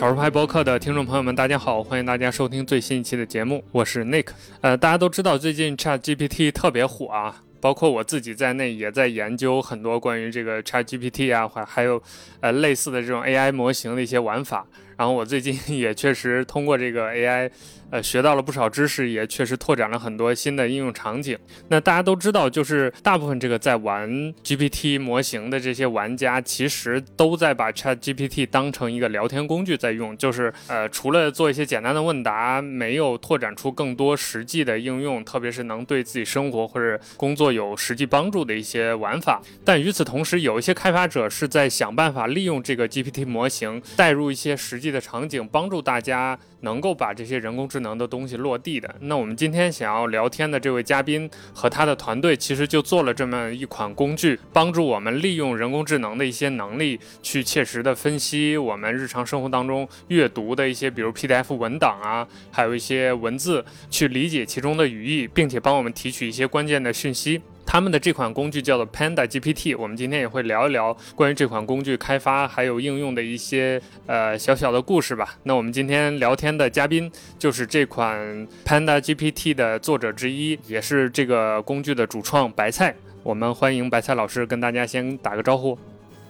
少数派播客的听众朋友们，大家好，欢迎大家收听最新一期的节目，我是 Nick。呃，大家都知道最近 Chat GPT 特别火啊，包括我自己在内也在研究很多关于这个 Chat GPT 啊，还还有呃类似的这种 AI 模型的一些玩法。然后我最近 也确实通过这个 AI。呃，学到了不少知识，也确实拓展了很多新的应用场景。那大家都知道，就是大部分这个在玩 GPT 模型的这些玩家，其实都在把 Chat GPT 当成一个聊天工具在用。就是呃，除了做一些简单的问答，没有拓展出更多实际的应用，特别是能对自己生活或者工作有实际帮助的一些玩法。但与此同时，有一些开发者是在想办法利用这个 GPT 模型，带入一些实际的场景，帮助大家能够把这些人工智能的东西落地的，那我们今天想要聊天的这位嘉宾和他的团队，其实就做了这么一款工具，帮助我们利用人工智能的一些能力，去切实的分析我们日常生活当中阅读的一些，比如 PDF 文档啊，还有一些文字，去理解其中的语义，并且帮我们提取一些关键的讯息。他们的这款工具叫做 Panda GPT，我们今天也会聊一聊关于这款工具开发还有应用的一些呃小小的故事吧。那我们今天聊天的嘉宾就是这款 Panda GPT 的作者之一，也是这个工具的主创白菜。我们欢迎白菜老师跟大家先打个招呼。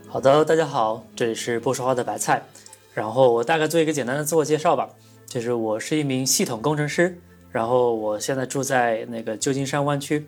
好的，大家好，这里是不说话的白菜。然后我大概做一个简单的自我介绍吧，就是我是一名系统工程师，然后我现在住在那个旧金山湾区。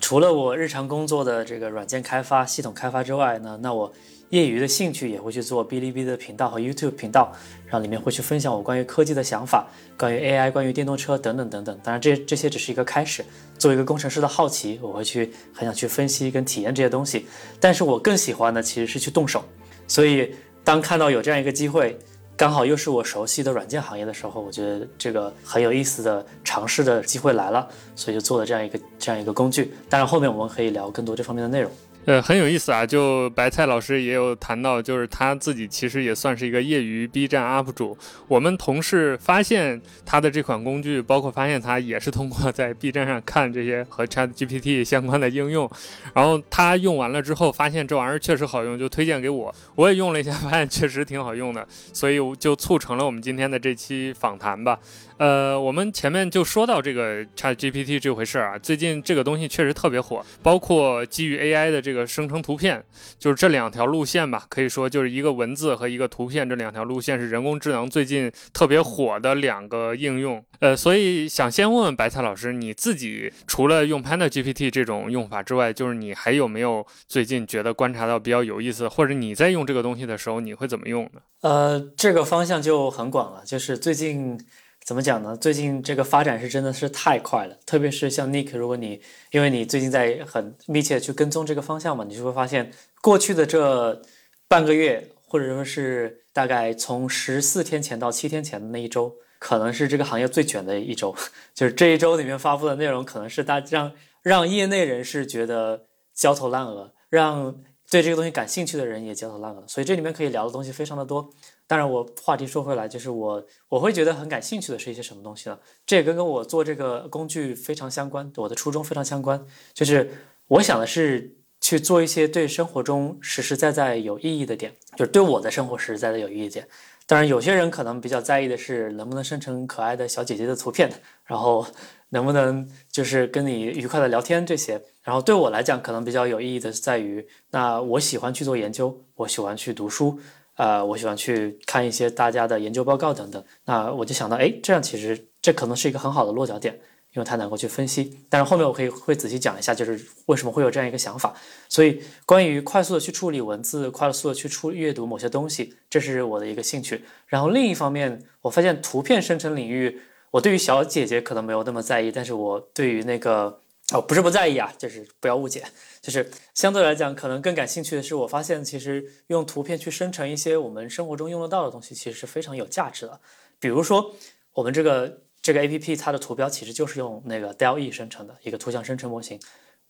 除了我日常工作的这个软件开发、系统开发之外呢，那我业余的兴趣也会去做哔哩哔哩的频道和 YouTube 频道，然后里面会去分享我关于科技的想法，关于 AI、关于电动车等等等等。当然，这这些只是一个开始。作为一个工程师的好奇，我会去很想去分析跟体验这些东西。但是我更喜欢的其实是去动手。所以，当看到有这样一个机会，刚好又是我熟悉的软件行业的时候，我觉得这个很有意思的尝试的机会来了，所以就做了这样一个这样一个工具。当然，后面我们可以聊更多这方面的内容。呃，很有意思啊！就白菜老师也有谈到，就是他自己其实也算是一个业余 B 站 UP 主。我们同事发现他的这款工具，包括发现他也是通过在 B 站上看这些和 Chat GPT 相关的应用，然后他用完了之后发现这玩意儿确实好用，就推荐给我。我也用了一下，发现确实挺好用的，所以就促成了我们今天的这期访谈吧。呃，我们前面就说到这个 Chat GPT 这回事儿啊，最近这个东西确实特别火，包括基于 AI 的这个生成图片，就是这两条路线吧，可以说就是一个文字和一个图片这两条路线是人工智能最近特别火的两个应用。呃，所以想先问问白菜老师，你自己除了用 Panda GPT 这种用法之外，就是你还有没有最近觉得观察到比较有意思，或者你在用这个东西的时候你会怎么用呢？呃，这个方向就很广了，就是最近。怎么讲呢？最近这个发展是真的是太快了，特别是像 Nick，如果你因为你最近在很密切去跟踪这个方向嘛，你就会发现过去的这半个月，或者说是大概从十四天前到七天前的那一周，可能是这个行业最卷的一周。就是这一周里面发布的内容，可能是大让让业内人士觉得焦头烂额，让对这个东西感兴趣的人也焦头烂额。所以这里面可以聊的东西非常的多。当然，我话题说回来，就是我我会觉得很感兴趣的是一些什么东西呢？这也跟跟我做这个工具非常相关，我的初衷非常相关。就是我想的是去做一些对生活中实实在在有意义的点，就是对我的生活实实在在有意义点。当然，有些人可能比较在意的是能不能生成可爱的小姐姐的图片，然后能不能就是跟你愉快的聊天这些。然后对我来讲，可能比较有意义的是在于，那我喜欢去做研究，我喜欢去读书。呃，我喜欢去看一些大家的研究报告等等，那我就想到，哎，这样其实这可能是一个很好的落脚点，因为它能够去分析。但是后面我可以会仔细讲一下，就是为什么会有这样一个想法。所以关于快速的去处理文字，快速的去出阅读某些东西，这是我的一个兴趣。然后另一方面，我发现图片生成领域，我对于小姐姐可能没有那么在意，但是我对于那个。哦，不是不在意啊，就是不要误解，就是相对来讲，可能更感兴趣的是，我发现其实用图片去生成一些我们生活中用得到的东西，其实是非常有价值的。比如说，我们这个这个 A P P 它的图标其实就是用那个 DALL-E 生成的一个图像生成模型。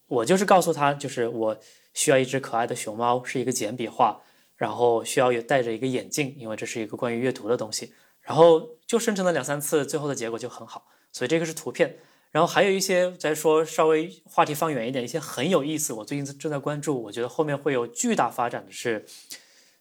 我就是告诉他，就是我需要一只可爱的熊猫，是一个简笔画，然后需要有戴着一个眼镜，因为这是一个关于阅读的东西。然后就生成了两三次，最后的结果就很好。所以这个是图片。然后还有一些再说稍微话题放远一点，一些很有意思，我最近正在关注，我觉得后面会有巨大发展的是，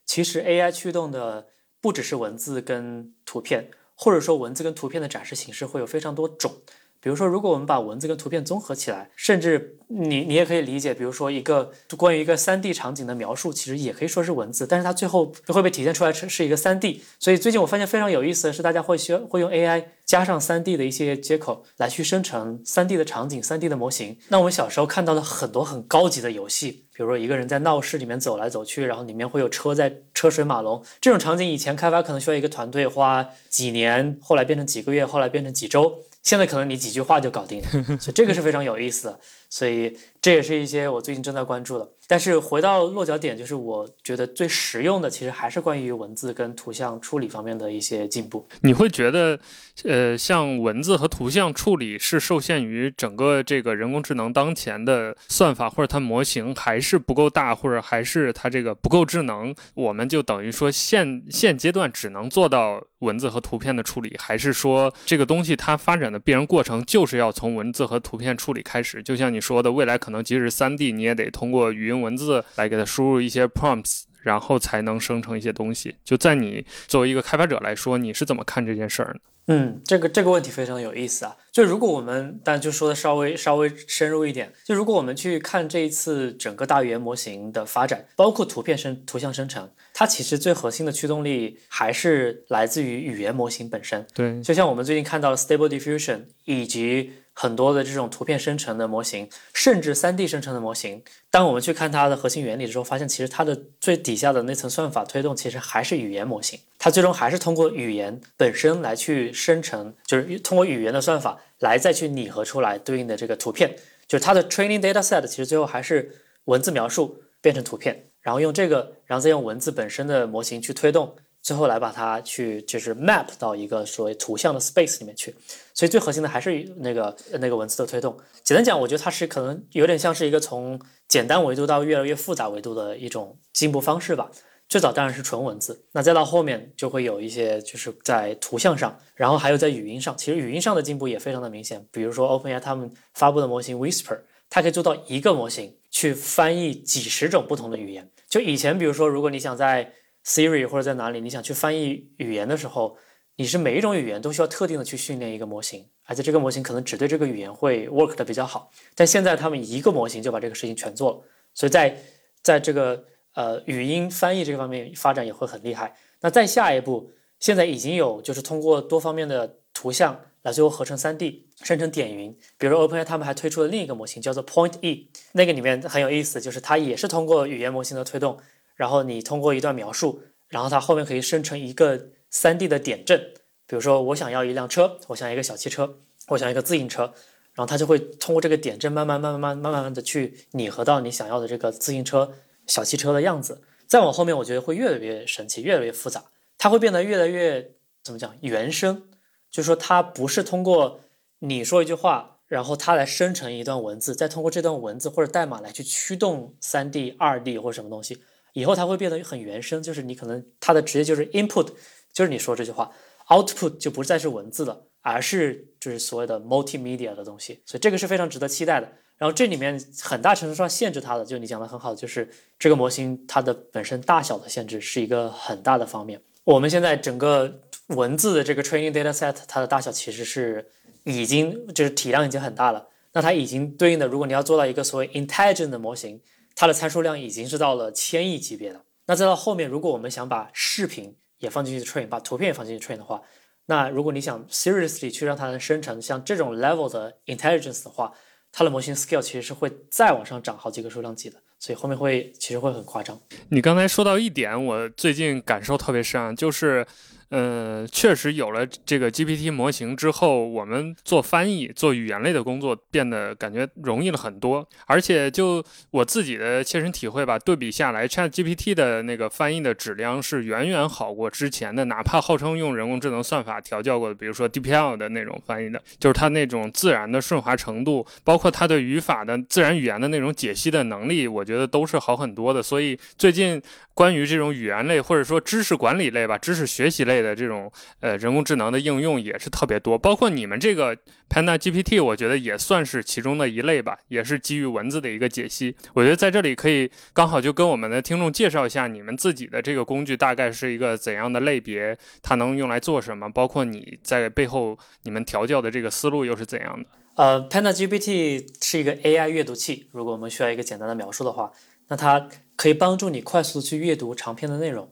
其实 AI 驱动的不只是文字跟图片，或者说文字跟图片的展示形式会有非常多种。比如说，如果我们把文字跟图片综合起来，甚至你你也可以理解，比如说一个关于一个三 D 场景的描述，其实也可以说是文字，但是它最后会被体现出来是是一个三 D。所以最近我发现非常有意思的是，大家会需要会用 AI 加上三 D 的一些接口来去生成三 D 的场景、三 D 的模型。那我们小时候看到的很多很高级的游戏，比如说一个人在闹市里面走来走去，然后里面会有车在车水马龙，这种场景以前开发可能需要一个团队花几年，后来变成几个月，后来变成几周。现在可能你几句话就搞定了，所以这个是非常有意思的。所以这也是一些我最近正在关注的。但是回到落脚点，就是我觉得最实用的，其实还是关于文字跟图像处理方面的一些进步。你会觉得，呃，像文字和图像处理是受限于整个这个人工智能当前的算法，或者它模型还是不够大，或者还是它这个不够智能，我们就等于说现现阶段只能做到文字和图片的处理，还是说这个东西它发展的必然过程就是要从文字和图片处理开始？就像你。说的未来可能即使三 D，你也得通过语音文字来给它输入一些 prompts，然后才能生成一些东西。就在你作为一个开发者来说，你是怎么看这件事儿呢？嗯，这个这个问题非常有意思啊。就如果我们，但就说的稍微稍微深入一点，就如果我们去看这一次整个大语言模型的发展，包括图片生图像生成，它其实最核心的驱动力还是来自于语言模型本身。对，就像我们最近看到的 Stable Diffusion 以及。很多的这种图片生成的模型，甚至 3D 生成的模型，当我们去看它的核心原理的时候，发现其实它的最底下的那层算法推动，其实还是语言模型。它最终还是通过语言本身来去生成，就是通过语言的算法来再去拟合出来对应的这个图片。就是它的 training data set 其实最后还是文字描述变成图片，然后用这个，然后再用文字本身的模型去推动。最后来把它去就是 map 到一个所谓图像的 space 里面去，所以最核心的还是那个那个文字的推动。简单讲，我觉得它是可能有点像是一个从简单维度到越来越复杂维度的一种进步方式吧。最早当然是纯文字，那再到后面就会有一些就是在图像上，然后还有在语音上。其实语音上的进步也非常的明显，比如说 OpenAI 他们发布的模型 Whisper，它可以做到一个模型去翻译几十种不同的语言。就以前比如说，如果你想在 Siri 或者在哪里，你想去翻译语言的时候，你是每一种语言都需要特定的去训练一个模型，而且这个模型可能只对这个语言会 work 的比较好。但现在他们一个模型就把这个事情全做了，所以在在这个呃语音翻译这个方面发展也会很厉害。那再下一步，现在已经有就是通过多方面的图像来最后合成 3D 生成点云，比如 OpenAI 他们还推出了另一个模型叫做 Point E，那个里面很有意思，就是它也是通过语言模型的推动。然后你通过一段描述，然后它后面可以生成一个 3D 的点阵，比如说我想要一辆车，我想要一个小汽车，我想要一个自行车。然后它就会通过这个点阵慢慢慢慢慢慢慢的去拟合到你想要的这个自行车，小汽车的样子。再往后面我觉得会越来越神奇，越来越复杂，它会变得越来越，怎么讲？原生，就是说它不是通过你说一句话，然后它来生成一段文字，再通过这段文字或者代码来去驱动 3D 2D 或者什么东西。以后它会变得很原生，就是你可能它的直接就是 input，就是你说这句话，output 就不再是文字了，而是就是所谓的 multimedia 的东西，所以这个是非常值得期待的。然后这里面很大程度上限制它的，就你讲的很好，就是这个模型它的本身大小的限制是一个很大的方面。我们现在整个文字的这个 training data set，它的大小其实是已经就是体量已经很大了，那它已经对应的，如果你要做到一个所谓 intelligent 的模型。它的参数量已经是到了千亿级别的。那再到后面，如果我们想把视频也放进去 train，把图片也放进去 train 的话，那如果你想 seriously 去让它能生成像这种 level 的 intelligence 的话，它的模型 scale 其实是会再往上涨好几个数量级的。所以后面会其实会很夸张。你刚才说到一点，我最近感受特别深，就是。呃，确实有了这个 GPT 模型之后，我们做翻译、做语言类的工作变得感觉容易了很多。而且就我自己的切身体会吧，对比下来，ChatGPT 的那个翻译的质量是远远好过之前的，哪怕号称用人工智能算法调教过的，比如说 DPL 的那种翻译的，就是它那种自然的顺滑程度，包括它对语法的自然语言的那种解析的能力，我觉得都是好很多的。所以最近关于这种语言类或者说知识管理类吧、知识学习类。的这种呃人工智能的应用也是特别多，包括你们这个 Panda GPT，我觉得也算是其中的一类吧，也是基于文字的一个解析。我觉得在这里可以刚好就跟我们的听众介绍一下你们自己的这个工具大概是一个怎样的类别，它能用来做什么，包括你在背后你们调教的这个思路又是怎样的。呃，Panda GPT 是一个 AI 阅读器。如果我们需要一个简单的描述的话，那它可以帮助你快速去阅读长篇的内容，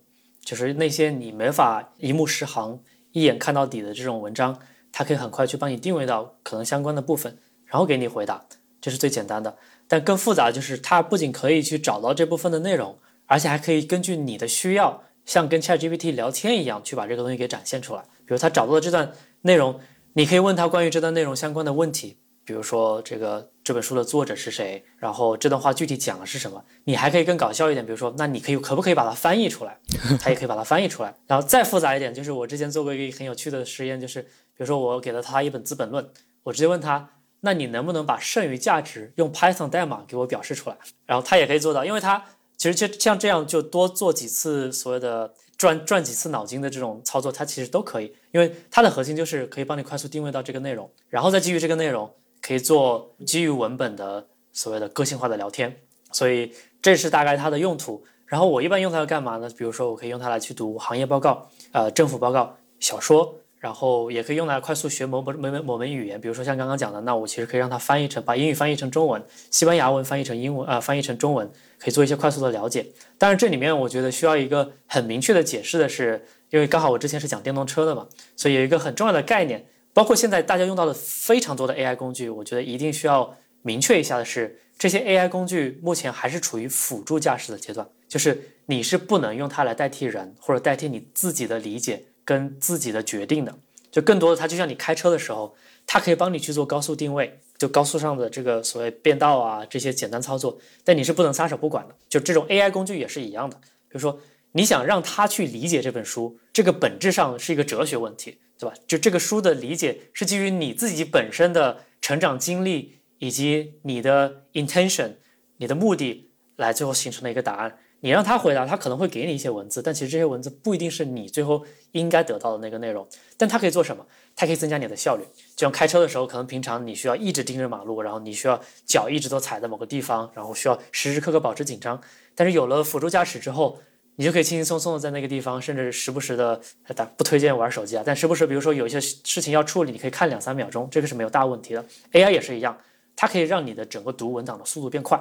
就是那些你没法一目十行、一眼看到底的这种文章，它可以很快去帮你定位到可能相关的部分，然后给你回答，这是最简单的。但更复杂就是，它不仅可以去找到这部分的内容，而且还可以根据你的需要，像跟 ChatGPT 聊天一样，去把这个东西给展现出来。比如它找到的这段内容。你可以问他关于这段内容相关的问题，比如说这个这本书的作者是谁，然后这段话具体讲的是什么。你还可以更搞笑一点，比如说，那你可以可不可以把它翻译出来？他也可以把它翻译出来。然后再复杂一点，就是我之前做过一个很有趣的实验，就是比如说我给了他一本资本论，我直接问他，那你能不能把剩余价值用 Python 代码给我表示出来？然后他也可以做到，因为他其实就像这样，就多做几次所谓的。转转几次脑筋的这种操作，它其实都可以，因为它的核心就是可以帮你快速定位到这个内容，然后再基于这个内容，可以做基于文本的所谓的个性化的聊天。所以这是大概它的用途。然后我一般用它要干嘛呢？比如说我可以用它来去读行业报告、呃政府报告、小说。然后也可以用来快速学某某某某某门语言，比如说像刚刚讲的，那我其实可以让它翻译成把英语翻译成中文，西班牙文翻译成英文啊，翻译成中文，可以做一些快速的了解。但是这里面我觉得需要一个很明确的解释的是，因为刚好我之前是讲电动车的嘛，所以有一个很重要的概念，包括现在大家用到的非常多的 AI 工具，我觉得一定需要明确一下的是，这些 AI 工具目前还是处于辅助驾驶的阶段，就是你是不能用它来代替人或者代替你自己的理解。跟自己的决定的，就更多的，它就像你开车的时候，它可以帮你去做高速定位，就高速上的这个所谓变道啊这些简单操作，但你是不能撒手不管的。就这种 AI 工具也是一样的，比如说你想让他去理解这本书，这个本质上是一个哲学问题，对吧？就这个书的理解是基于你自己本身的成长经历以及你的 intention，你的目的来最后形成的一个答案。你让他回答，他可能会给你一些文字，但其实这些文字不一定是你最后应该得到的那个内容。但它可以做什么？它可以增加你的效率。就像开车的时候，可能平常你需要一直盯着马路，然后你需要脚一直都踩在某个地方，然后需要时时刻刻保持紧张。但是有了辅助驾驶之后，你就可以轻轻松松的在那个地方，甚至时不时的，打不推荐玩手机啊。但时不时，比如说有一些事情要处理，你可以看两三秒钟，这个是没有大问题的。AI 也是一样，它可以让你的整个读文档的速度变快。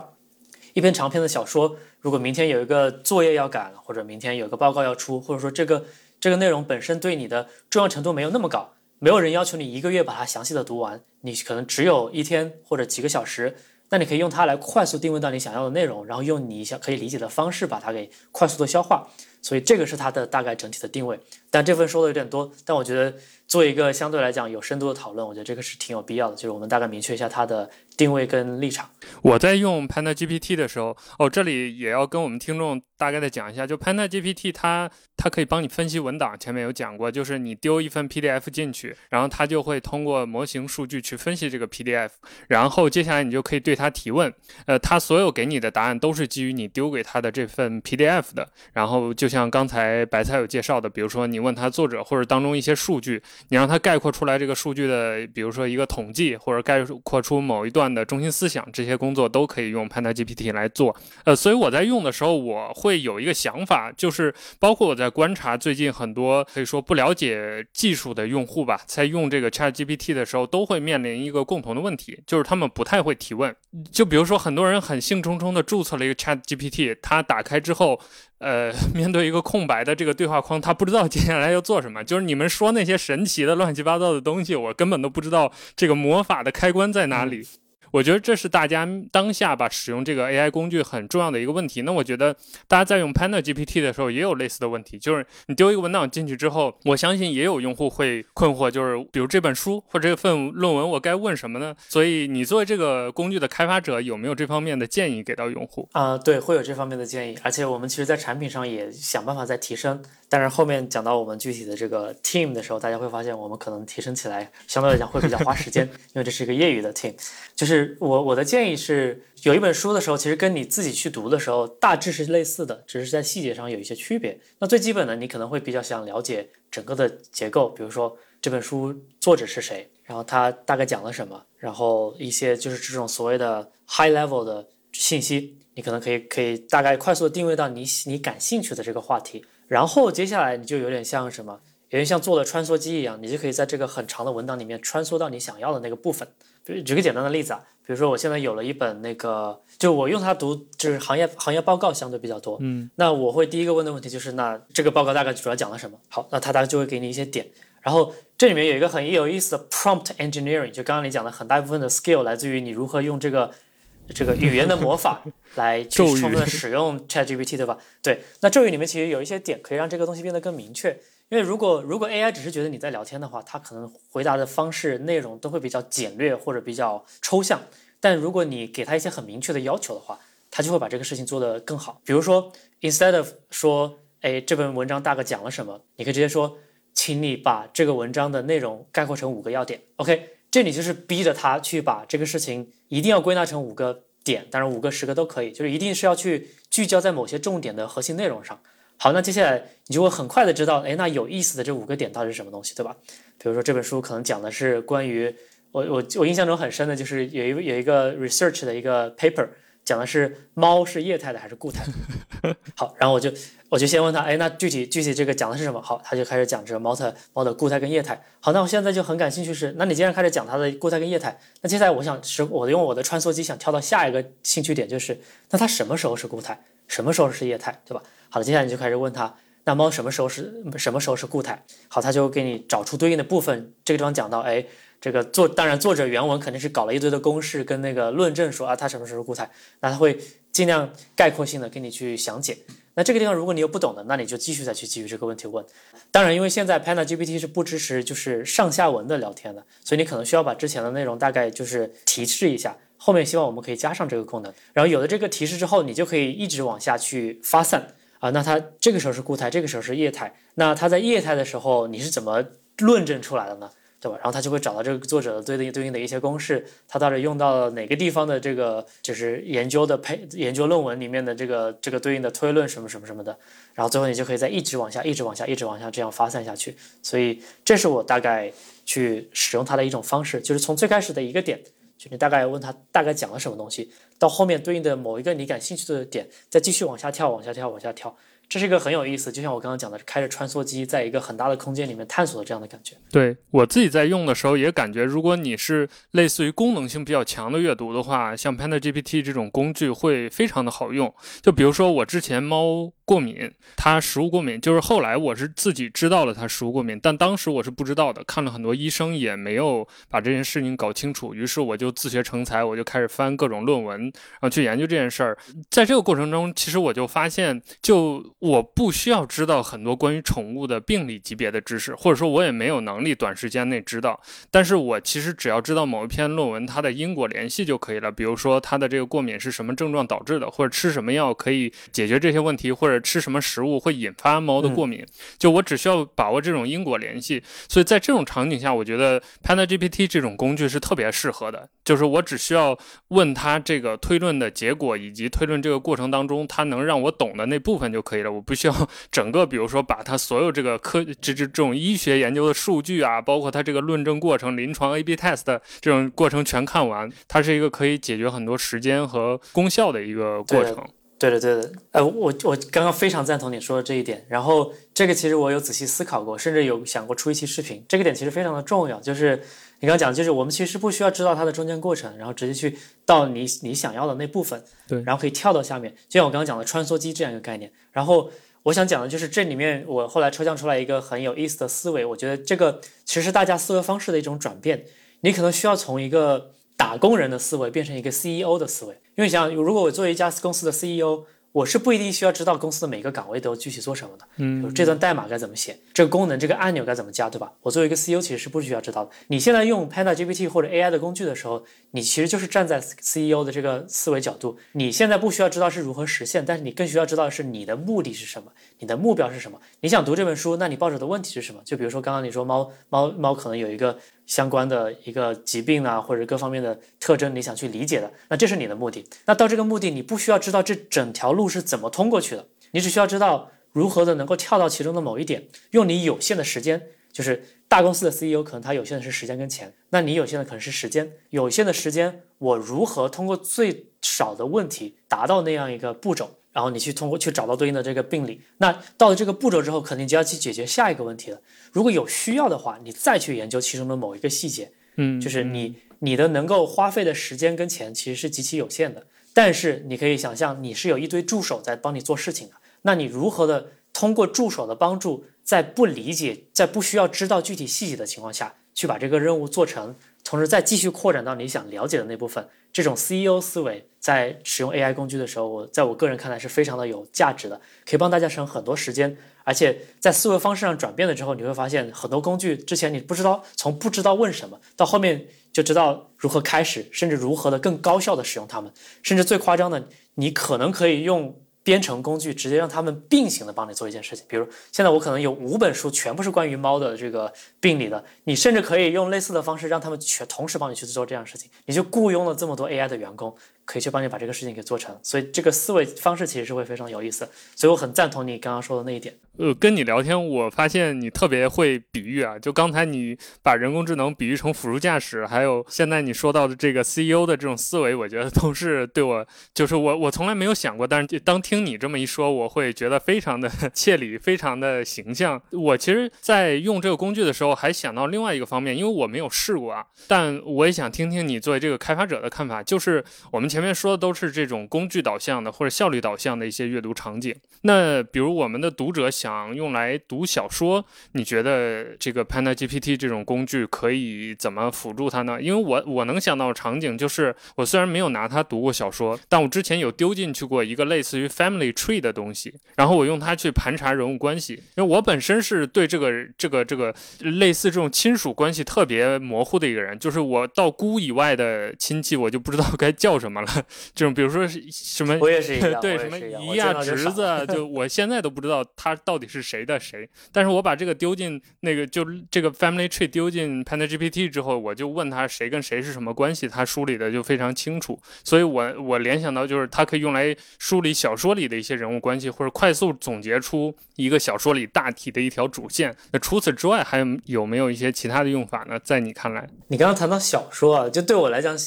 一篇长篇的小说，如果明天有一个作业要赶，或者明天有一个报告要出，或者说这个这个内容本身对你的重要程度没有那么高，没有人要求你一个月把它详细的读完，你可能只有一天或者几个小时，那你可以用它来快速定位到你想要的内容，然后用你想可以理解的方式把它给快速的消化，所以这个是它的大概整体的定位。但这份说的有点多，但我觉得做一个相对来讲有深度的讨论，我觉得这个是挺有必要的，就是我们大概明确一下它的定位跟立场。我在用 Panda GPT 的时候，哦，这里也要跟我们听众大概的讲一下，就 Panda GPT 它它可以帮你分析文档，前面有讲过，就是你丢一份 PDF 进去，然后它就会通过模型数据去分析这个 PDF，然后接下来你就可以对它提问，呃，它所有给你的答案都是基于你丢给它的这份 PDF 的，然后就像刚才白菜有介绍的，比如说你问他作者或者当中一些数据，你让它概括出来这个数据的，比如说一个统计或者概括出某一段的中心。思想这些工作都可以用 Panda GPT 来做，呃，所以我在用的时候，我会有一个想法，就是包括我在观察最近很多可以说不了解技术的用户吧，在用这个 Chat GPT 的时候，都会面临一个共同的问题，就是他们不太会提问。就比如说很多人很兴冲冲的注册了一个 Chat GPT，他打开之后，呃，面对一个空白的这个对话框，他不知道接下来要做什么。就是你们说那些神奇的乱七八糟的东西，我根本都不知道这个魔法的开关在哪里。我觉得这是大家当下吧使用这个 AI 工具很重要的一个问题。那我觉得大家在用 Panda GPT 的时候也有类似的问题，就是你丢一个文档进去之后，我相信也有用户会困惑，就是比如这本书或者这份论文我该问什么呢？所以你作为这个工具的开发者，有没有这方面的建议给到用户？啊，对，会有这方面的建议，而且我们其实在产品上也想办法在提升。但是后面讲到我们具体的这个 team 的时候，大家会发现我们可能提升起来相对来讲会比较花时间，因为这是一个业余的 team。就是我我的建议是，有一本书的时候，其实跟你自己去读的时候大致是类似的，只是在细节上有一些区别。那最基本的，你可能会比较想了解整个的结构，比如说这本书作者是谁，然后他大概讲了什么，然后一些就是这种所谓的 high level 的信息，你可能可以可以大概快速的定位到你你感兴趣的这个话题，然后接下来你就有点像什么，有点像做了穿梭机一样，你就可以在这个很长的文档里面穿梭到你想要的那个部分。比如举个简单的例子啊，比如说我现在有了一本那个，就我用它读就是行业行业报告相对比较多，嗯，那我会第一个问的问题就是，那这个报告大概主要讲了什么？好，那它大概就会给你一些点。然后这里面有一个很有意思的 prompt engineering，就刚刚你讲的很大一部分的 skill 来自于你如何用这个这个语言的魔法 来去充分使用 ChatGPT，对吧？对，那咒语里面其实有一些点可以让这个东西变得更明确。因为如果如果 AI 只是觉得你在聊天的话，它可能回答的方式、内容都会比较简略或者比较抽象。但如果你给它一些很明确的要求的话，它就会把这个事情做得更好。比如说，instead of 说，哎，这篇文章大概讲了什么，你可以直接说，请你把这个文章的内容概括成五个要点。OK，这里就是逼着他去把这个事情一定要归纳成五个点，当然五个、十个都可以，就是一定是要去聚焦在某些重点的核心内容上。好，那接下来你就会很快的知道，哎，那有意思的这五个点到底是什么东西，对吧？比如说这本书可能讲的是关于我我我印象中很深的就是有一有一个 research 的一个 paper 讲的是猫是液态的还是固态的。好，然后我就我就先问他，哎，那具体具体这个讲的是什么？好，他就开始讲这个猫的猫的固态跟液态。好，那我现在就很感兴趣是，那你既然开始讲它的固态跟液态，那接下来我想是我用我的穿梭机想跳到下一个兴趣点，就是那它什么时候是固态，什么时候是液态，对吧？好了，接下来你就开始问他，那猫什么时候是什么时候是固态？好，他就给你找出对应的部分。这个地方讲到，哎，这个作当然作者原文肯定是搞了一堆的公式跟那个论证说啊，它什么时候是固态，那他会尽量概括性的给你去详解。那这个地方如果你有不懂的，那你就继续再去基于这个问题问。当然，因为现在 Panda GPT 是不支持就是上下文的聊天的，所以你可能需要把之前的内容大概就是提示一下。后面希望我们可以加上这个功能，然后有了这个提示之后，你就可以一直往下去发散。啊，那它这个时候是固态，这个时候是液态。那它在液态的时候，你是怎么论证出来的呢？对吧？然后他就会找到这个作者的对应对应的一些公式，他到底用到了哪个地方的这个就是研究的配研究论文里面的这个这个对应的推论什么什么什么的。然后最后你就可以再一直往下，一直往下，一直往下这样发散下去。所以这是我大概去使用它的一种方式，就是从最开始的一个点。就你大概问他大概讲了什么东西，到后面对应的某一个你感兴趣的点，再继续往下跳，往下跳，往下跳。这是一个很有意思，就像我刚刚讲的，开着穿梭机在一个很大的空间里面探索的这样的感觉。对我自己在用的时候也感觉，如果你是类似于功能性比较强的阅读的话，像 Panda GPT 这种工具会非常的好用。就比如说我之前猫过敏，它食物过敏，就是后来我是自己知道了它食物过敏，但当时我是不知道的，看了很多医生也没有把这件事情搞清楚，于是我就自学成才，我就开始翻各种论文，然后去研究这件事儿。在这个过程中，其实我就发现，就我不需要知道很多关于宠物的病理级别的知识，或者说我也没有能力短时间内知道。但是我其实只要知道某一篇论文它的因果联系就可以了。比如说它的这个过敏是什么症状导致的，或者吃什么药可以解决这些问题，或者吃什么食物会引发猫的过敏。就我只需要把握这种因果联系。所以在这种场景下，我觉得 Panda GPT 这种工具是特别适合的。就是我只需要问它这个推论的结果，以及推论这个过程当中它能让我懂的那部分就可以了。我不需要。整个，比如说，把它所有这个科这这这种医学研究的数据啊，包括它这个论证过程、临床 A/B test 的这种过程全看完，它是一个可以解决很多时间和功效的一个过程。对的，对的。呃，我我刚刚非常赞同你说的这一点。然后，这个其实我有仔细思考过，甚至有想过出一期视频。这个点其实非常的重要，就是你刚刚讲，就是我们其实不需要知道它的中间过程，然后直接去到你你想要的那部分，对，然后可以跳到下面，就像我刚刚讲的穿梭机这样一个概念。然后。我想讲的就是这里面，我后来抽象出来一个很有意思的思维。我觉得这个其实是大家思维方式的一种转变。你可能需要从一个打工人的思维变成一个 CEO 的思维，因为想，如果我作为一家公司的 CEO。我是不一定需要知道公司的每个岗位都具体做什么的，嗯，这段代码该怎么写，这个功能这个按钮该怎么加，对吧？我作为一个 CEO 其实是不需要知道的。你现在用 Panda GPT 或者 AI 的工具的时候，你其实就是站在 CEO 的这个思维角度。你现在不需要知道是如何实现，但是你更需要知道的是你的目的是什么，你的目标是什么？你想读这本书，那你抱着的问题是什么？就比如说刚刚你说猫猫猫可能有一个。相关的一个疾病啊，或者各方面的特征，你想去理解的，那这是你的目的。那到这个目的，你不需要知道这整条路是怎么通过去的，你只需要知道，如何的能够跳到其中的某一点，用你有限的时间，就是大公司的 CEO 可能他有限的是时间跟钱，那你有限的可能是时间，有限的时间，我如何通过最少的问题达到那样一个步骤？然后你去通过去找到对应的这个病理，那到了这个步骤之后，肯定就要去解决下一个问题了。如果有需要的话，你再去研究其中的某一个细节，嗯，就是你你的能够花费的时间跟钱其实是极其有限的。但是你可以想象，你是有一堆助手在帮你做事情的，那你如何的通过助手的帮助，在不理解、在不需要知道具体细节的情况下去把这个任务做成？同时再继续扩展到你想了解的那部分，这种 CEO 思维在使用 AI 工具的时候，我在我个人看来是非常的有价值的，可以帮大家省很多时间。而且在思维方式上转变了之后，你会发现很多工具之前你不知道，从不知道问什么到后面就知道如何开始，甚至如何的更高效的使用它们，甚至最夸张的，你可能可以用。编程工具直接让他们并行的帮你做一件事情，比如现在我可能有五本书，全部是关于猫的这个病理的，你甚至可以用类似的方式让他们全同时帮你去做这样的事情，你就雇佣了这么多 AI 的员工。可以去帮你把这个事情给做成，所以这个思维方式其实是会非常有意思，所以我很赞同你刚刚说的那一点。呃，跟你聊天，我发现你特别会比喻啊，就刚才你把人工智能比喻成辅助驾驶，还有现在你说到的这个 CEO 的这种思维，我觉得都是对我，就是我我从来没有想过，但是当听你这么一说，我会觉得非常的 切理，非常的形象。我其实，在用这个工具的时候，还想到另外一个方面，因为我没有试过啊，但我也想听听你作为这个开发者的看法，就是我们前。面说的都是这种工具导向的或者效率导向的一些阅读场景。那比如我们的读者想用来读小说，你觉得这个 Panda GPT 这种工具可以怎么辅助它呢？因为我我能想到场景就是，我虽然没有拿它读过小说，但我之前有丢进去过一个类似于 Family Tree 的东西，然后我用它去盘查人物关系。因为我本身是对这个这个这个类似这种亲属关系特别模糊的一个人，就是我到姑以外的亲戚，我就不知道该叫什么了。这种，比如说什么，我也是一样，对什么姨呀、侄子，就我现在都不知道他到到底是谁的谁。但是我把这个丢进那个，就这个 family tree 丢进 Panda GPT 之后，我就问他谁跟谁是什么关系，他梳理的就非常清楚。所以我我联想到就是它可以用来梳理小说里的一些人物关系，或者快速总结出一个小说里大体的一条主线。那除此之外，还有有没有一些其他的用法呢？在你看来，你刚刚谈到小说啊，就对我来讲。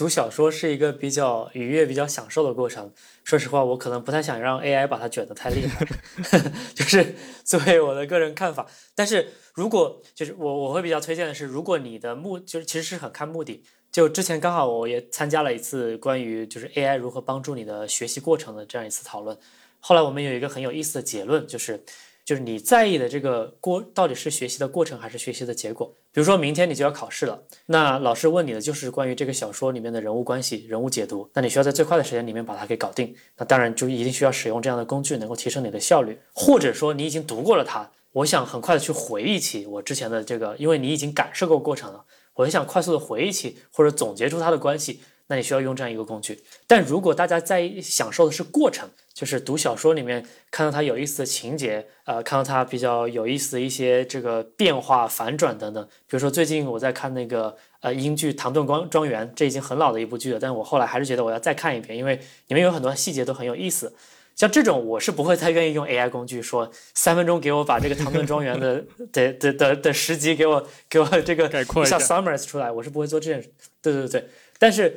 读小说是一个比较愉悦、比较享受的过程。说实话，我可能不太想让 AI 把它卷得太厉害，就是作为我的个人看法。但是如果就是我我会比较推荐的是，如果你的目就是其实是很看目的。就之前刚好我也参加了一次关于就是 AI 如何帮助你的学习过程的这样一次讨论。后来我们有一个很有意思的结论，就是。就是你在意的这个过到底是学习的过程还是学习的结果？比如说明天你就要考试了，那老师问你的就是关于这个小说里面的人物关系、人物解读，那你需要在最快的时间里面把它给搞定。那当然就一定需要使用这样的工具，能够提升你的效率。或者说你已经读过了它，我想很快的去回忆起我之前的这个，因为你已经感受过过程了，我很想快速的回忆起或者总结出它的关系。那你需要用这样一个工具，但如果大家在享受的是过程，就是读小说里面看到它有意思的情节，呃，看到它比较有意思的一些这个变化、反转等等。比如说最近我在看那个呃英剧《唐顿庄庄园》，这已经很老的一部剧了，但我后来还是觉得我要再看一遍，因为里面有很多细节都很有意思。像这种我是不会太愿意用 AI 工具说三分钟给我把这个唐顿庄园的 的的的的十集给我给我这个一下 summarize 出来，我是不会做这件事。对对对，但是。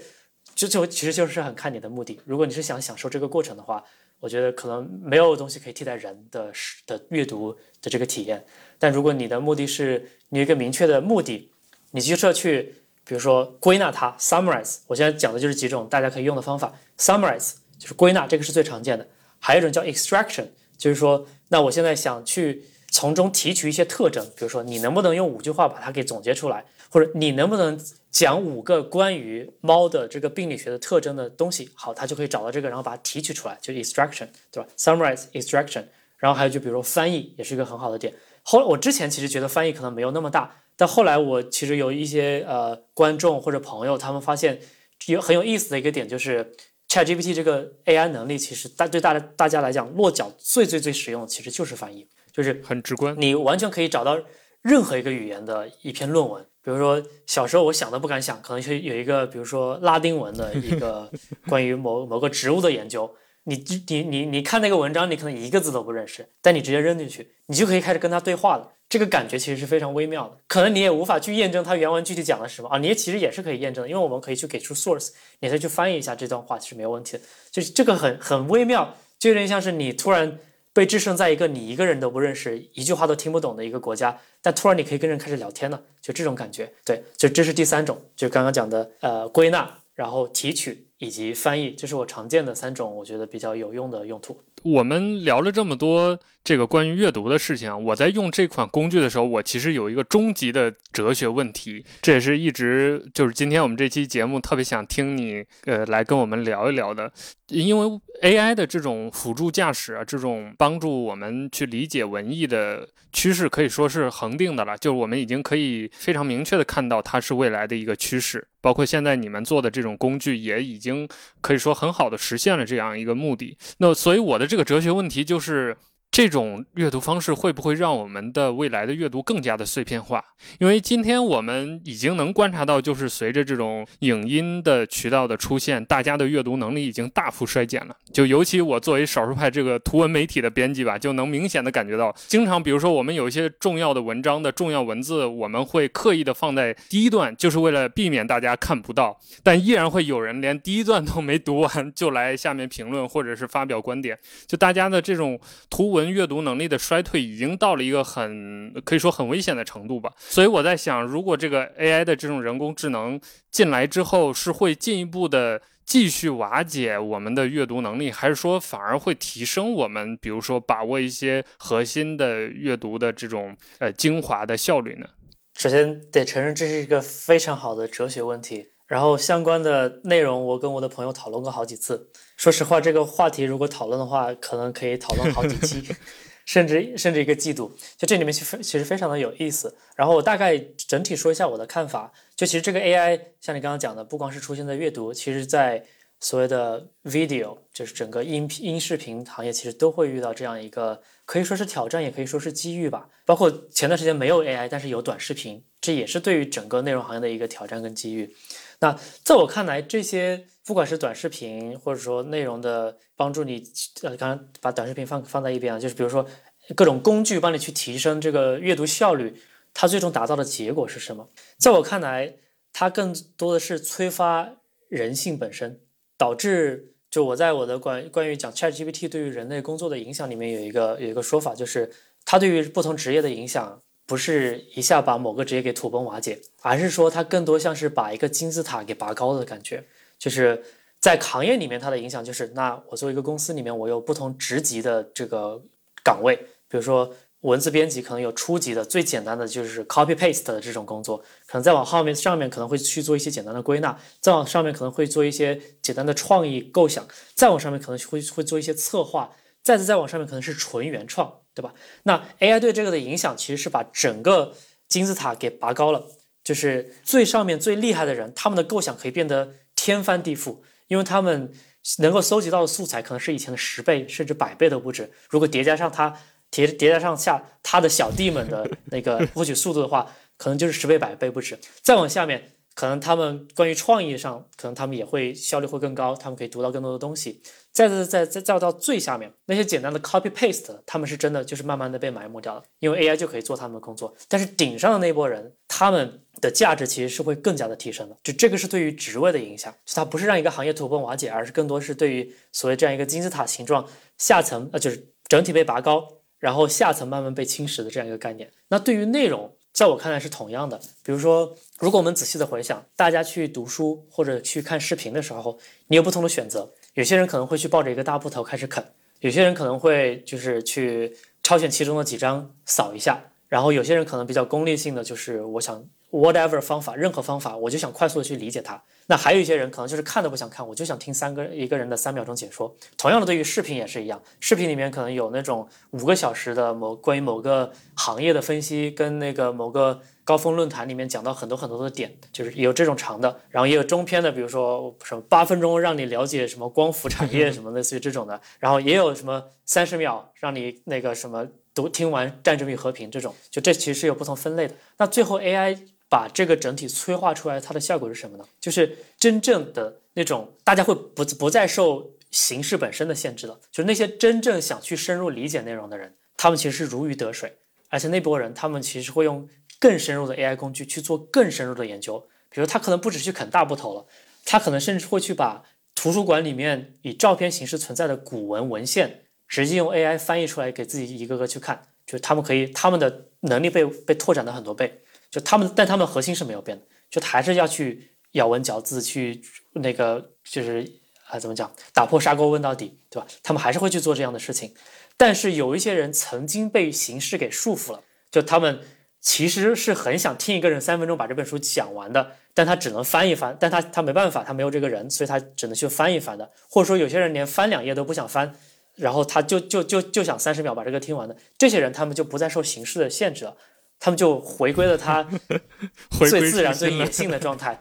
就就其实就是很看你的目的。如果你是想享受这个过程的话，我觉得可能没有东西可以替代人的的阅读的这个体验。但如果你的目的是你有一个明确的目的，你就是要去，比如说归纳它，summarize。我现在讲的就是几种大家可以用的方法，summarize 就是归纳，这个是最常见的。还有一种叫 extraction，就是说，那我现在想去从中提取一些特征，比如说你能不能用五句话把它给总结出来，或者你能不能。讲五个关于猫的这个病理学的特征的东西，好，他就可以找到这个，然后把它提取出来，就 extraction，对吧？summarize extraction，然后还有就比如说翻译也是一个很好的点。后来我之前其实觉得翻译可能没有那么大，但后来我其实有一些呃观众或者朋友，他们发现有很有意思的一个点，就是 ChatGPT 这个 AI 能力其实大对大大家来讲落脚最最最实用的其实就是翻译，就是很直观，你完全可以找到任何一个语言的一篇论文。比如说，小时候我想都不敢想，可能是有一个，比如说拉丁文的一个 关于某某个植物的研究，你你你你看那个文章，你可能一个字都不认识，但你直接扔进去，你就可以开始跟他对话了。这个感觉其实是非常微妙的，可能你也无法去验证它原文具体讲的是什么啊，你也其实也是可以验证的，因为我们可以去给出 source，你再去翻译一下这段话，其实没有问题的。就是这个很很微妙，就有点像是你突然被置身在一个你一个人都不认识、一句话都听不懂的一个国家，但突然你可以跟人开始聊天了，就这种感觉。对，就这是第三种，就刚刚讲的呃归纳，然后提取以及翻译，这是我常见的三种，我觉得比较有用的用途。我们聊了这么多。这个关于阅读的事情啊，我在用这款工具的时候，我其实有一个终极的哲学问题，这也是一直就是今天我们这期节目特别想听你呃来跟我们聊一聊的，因为 AI 的这种辅助驾驶啊，这种帮助我们去理解文艺的趋势可以说是恒定的了，就是我们已经可以非常明确的看到它是未来的一个趋势，包括现在你们做的这种工具也已经可以说很好的实现了这样一个目的。那所以我的这个哲学问题就是。这种阅读方式会不会让我们的未来的阅读更加的碎片化？因为今天我们已经能观察到，就是随着这种影音的渠道的出现，大家的阅读能力已经大幅衰减了。就尤其我作为少数派这个图文媒体的编辑吧，就能明显的感觉到，经常比如说我们有一些重要的文章的重要文字，我们会刻意的放在第一段，就是为了避免大家看不到，但依然会有人连第一段都没读完就来下面评论或者是发表观点。就大家的这种图文。阅读能力的衰退已经到了一个很可以说很危险的程度吧，所以我在想，如果这个 AI 的这种人工智能进来之后，是会进一步的继续瓦解我们的阅读能力，还是说反而会提升我们，比如说把握一些核心的阅读的这种呃精华的效率呢？首先得承认这是一个非常好的哲学问题。然后相关的内容，我跟我的朋友讨论过好几次。说实话，这个话题如果讨论的话，可能可以讨论好几期，甚至甚至一个季度。就这里面其实其实非常的有意思。然后我大概整体说一下我的看法。就其实这个 AI，像你刚刚讲的，不光是出现在阅读，其实在所谓的 video，就是整个音音视频行业，其实都会遇到这样一个可以说是挑战，也可以说是机遇吧。包括前段时间没有 AI，但是有短视频，这也是对于整个内容行业的一个挑战跟机遇。那在我看来，这些不管是短视频，或者说内容的帮助你，呃，刚刚把短视频放放在一边啊，就是比如说各种工具帮你去提升这个阅读效率，它最终达到的结果是什么？在我看来，它更多的是催发人性本身，导致就我在我的关关于讲 ChatGPT 对于人类工作的影响里面有一个有一个说法，就是它对于不同职业的影响。不是一下把某个职业给土崩瓦解，而是说它更多像是把一个金字塔给拔高的感觉。就是在行业里面，它的影响就是，那我作为一个公司里面，我有不同职级的这个岗位，比如说文字编辑，可能有初级的，最简单的就是 copy paste 的这种工作，可能再往后面上面可能会去做一些简单的归纳，再往上面可能会做一些简单的创意构想，再往上面可能会会做一些策划，再次再往上面可能是纯原创。对吧？那 AI 对这个的影响其实是把整个金字塔给拔高了，就是最上面最厉害的人，他们的构想可以变得天翻地覆，因为他们能够搜集到的素材可能是以前的十倍甚至百倍都不止。如果叠加上他叠叠加上下他的小弟们的 那个获取速度的话，可能就是十倍百倍不止。再往下面。可能他们关于创意上，可能他们也会效率会更高，他们可以读到更多的东西。再再再再再到最下面那些简单的 copy paste，他们是真的就是慢慢的被埋没掉了，因为 AI 就可以做他们的工作。但是顶上的那波人，他们的价值其实是会更加的提升的。就这个是对于职位的影响，就它不是让一个行业土崩瓦解，而是更多是对于所谓这样一个金字塔形状下层呃就是整体被拔高，然后下层慢慢被侵蚀的这样一个概念。那对于内容。在我看来是同样的，比如说，如果我们仔细的回想，大家去读书或者去看视频的时候，你有不同的选择。有些人可能会去抱着一个大布头开始啃，有些人可能会就是去挑选其中的几张扫一下，然后有些人可能比较功利性的，就是我想 whatever 方法，任何方法，我就想快速的去理解它。那还有一些人可能就是看都不想看，我就想听三个一个人的三秒钟解说。同样的，对于视频也是一样，视频里面可能有那种五个小时的某关于某个行业的分析，跟那个某个高峰论坛里面讲到很多很多的点，就是有这种长的，然后也有中篇的，比如说什么八分钟让你了解什么光伏产业什么类似于这种的，然后也有什么三十秒让你那个什么读听完《战争与和平》这种，就这其实是有不同分类的。那最后 AI。把这个整体催化出来，它的效果是什么呢？就是真正的那种大家会不不再受形式本身的限制了。就是那些真正想去深入理解内容的人，他们其实是如鱼得水，而且那波人他们其实会用更深入的 AI 工具去做更深入的研究。比如他可能不只去啃大部头了，他可能甚至会去把图书馆里面以照片形式存在的古文文献，直接用 AI 翻译出来给自己一个个去看。就他们可以，他们的能力被被拓展了很多倍。就他们，但他们核心是没有变的，就还是要去咬文嚼字，去那个就是啊，怎么讲，打破砂锅问到底，对吧？他们还是会去做这样的事情。但是有一些人曾经被形式给束缚了，就他们其实是很想听一个人三分钟把这本书讲完的，但他只能翻一翻，但他他没办法，他没有这个人，所以他只能去翻一翻的。或者说有些人连翻两页都不想翻，然后他就就就就想三十秒把这个听完的，这些人他们就不再受形式的限制了。他们就回归了他 最自然、最野性的状态，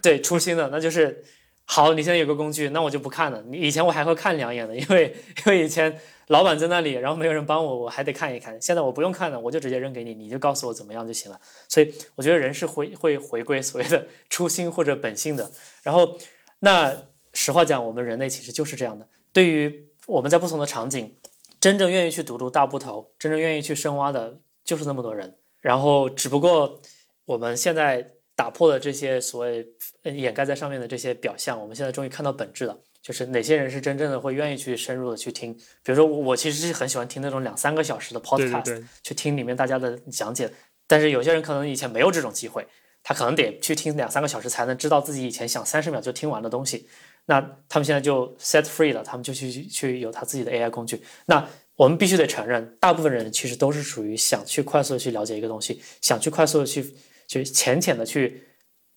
对，初心的，那就是好。你现在有个工具，那我就不看了。你以前我还会看两眼的，因为因为以前老板在那里，然后没有人帮我，我还得看一看。现在我不用看了，我就直接扔给你，你就告诉我怎么样就行了。所以我觉得人是会会回归所谓的初心或者本性的。然后，那实话讲，我们人类其实就是这样的。对于我们在不同的场景，真正愿意去读读大部头，真正愿意去深挖的，就是那么多人。然后，只不过我们现在打破了这些所谓掩盖在上面的这些表象，我们现在终于看到本质了，就是哪些人是真正的会愿意去深入的去听。比如说，我我其实是很喜欢听那种两三个小时的 podcast，去听里面大家的讲解。但是有些人可能以前没有这种机会，他可能得去听两三个小时才能知道自己以前想三十秒就听完的东西。那他们现在就 set free 了，他们就去去有他自己的 AI 工具。那我们必须得承认，大部分人其实都是属于想去快速的去了解一个东西，想去快速的去去浅浅的去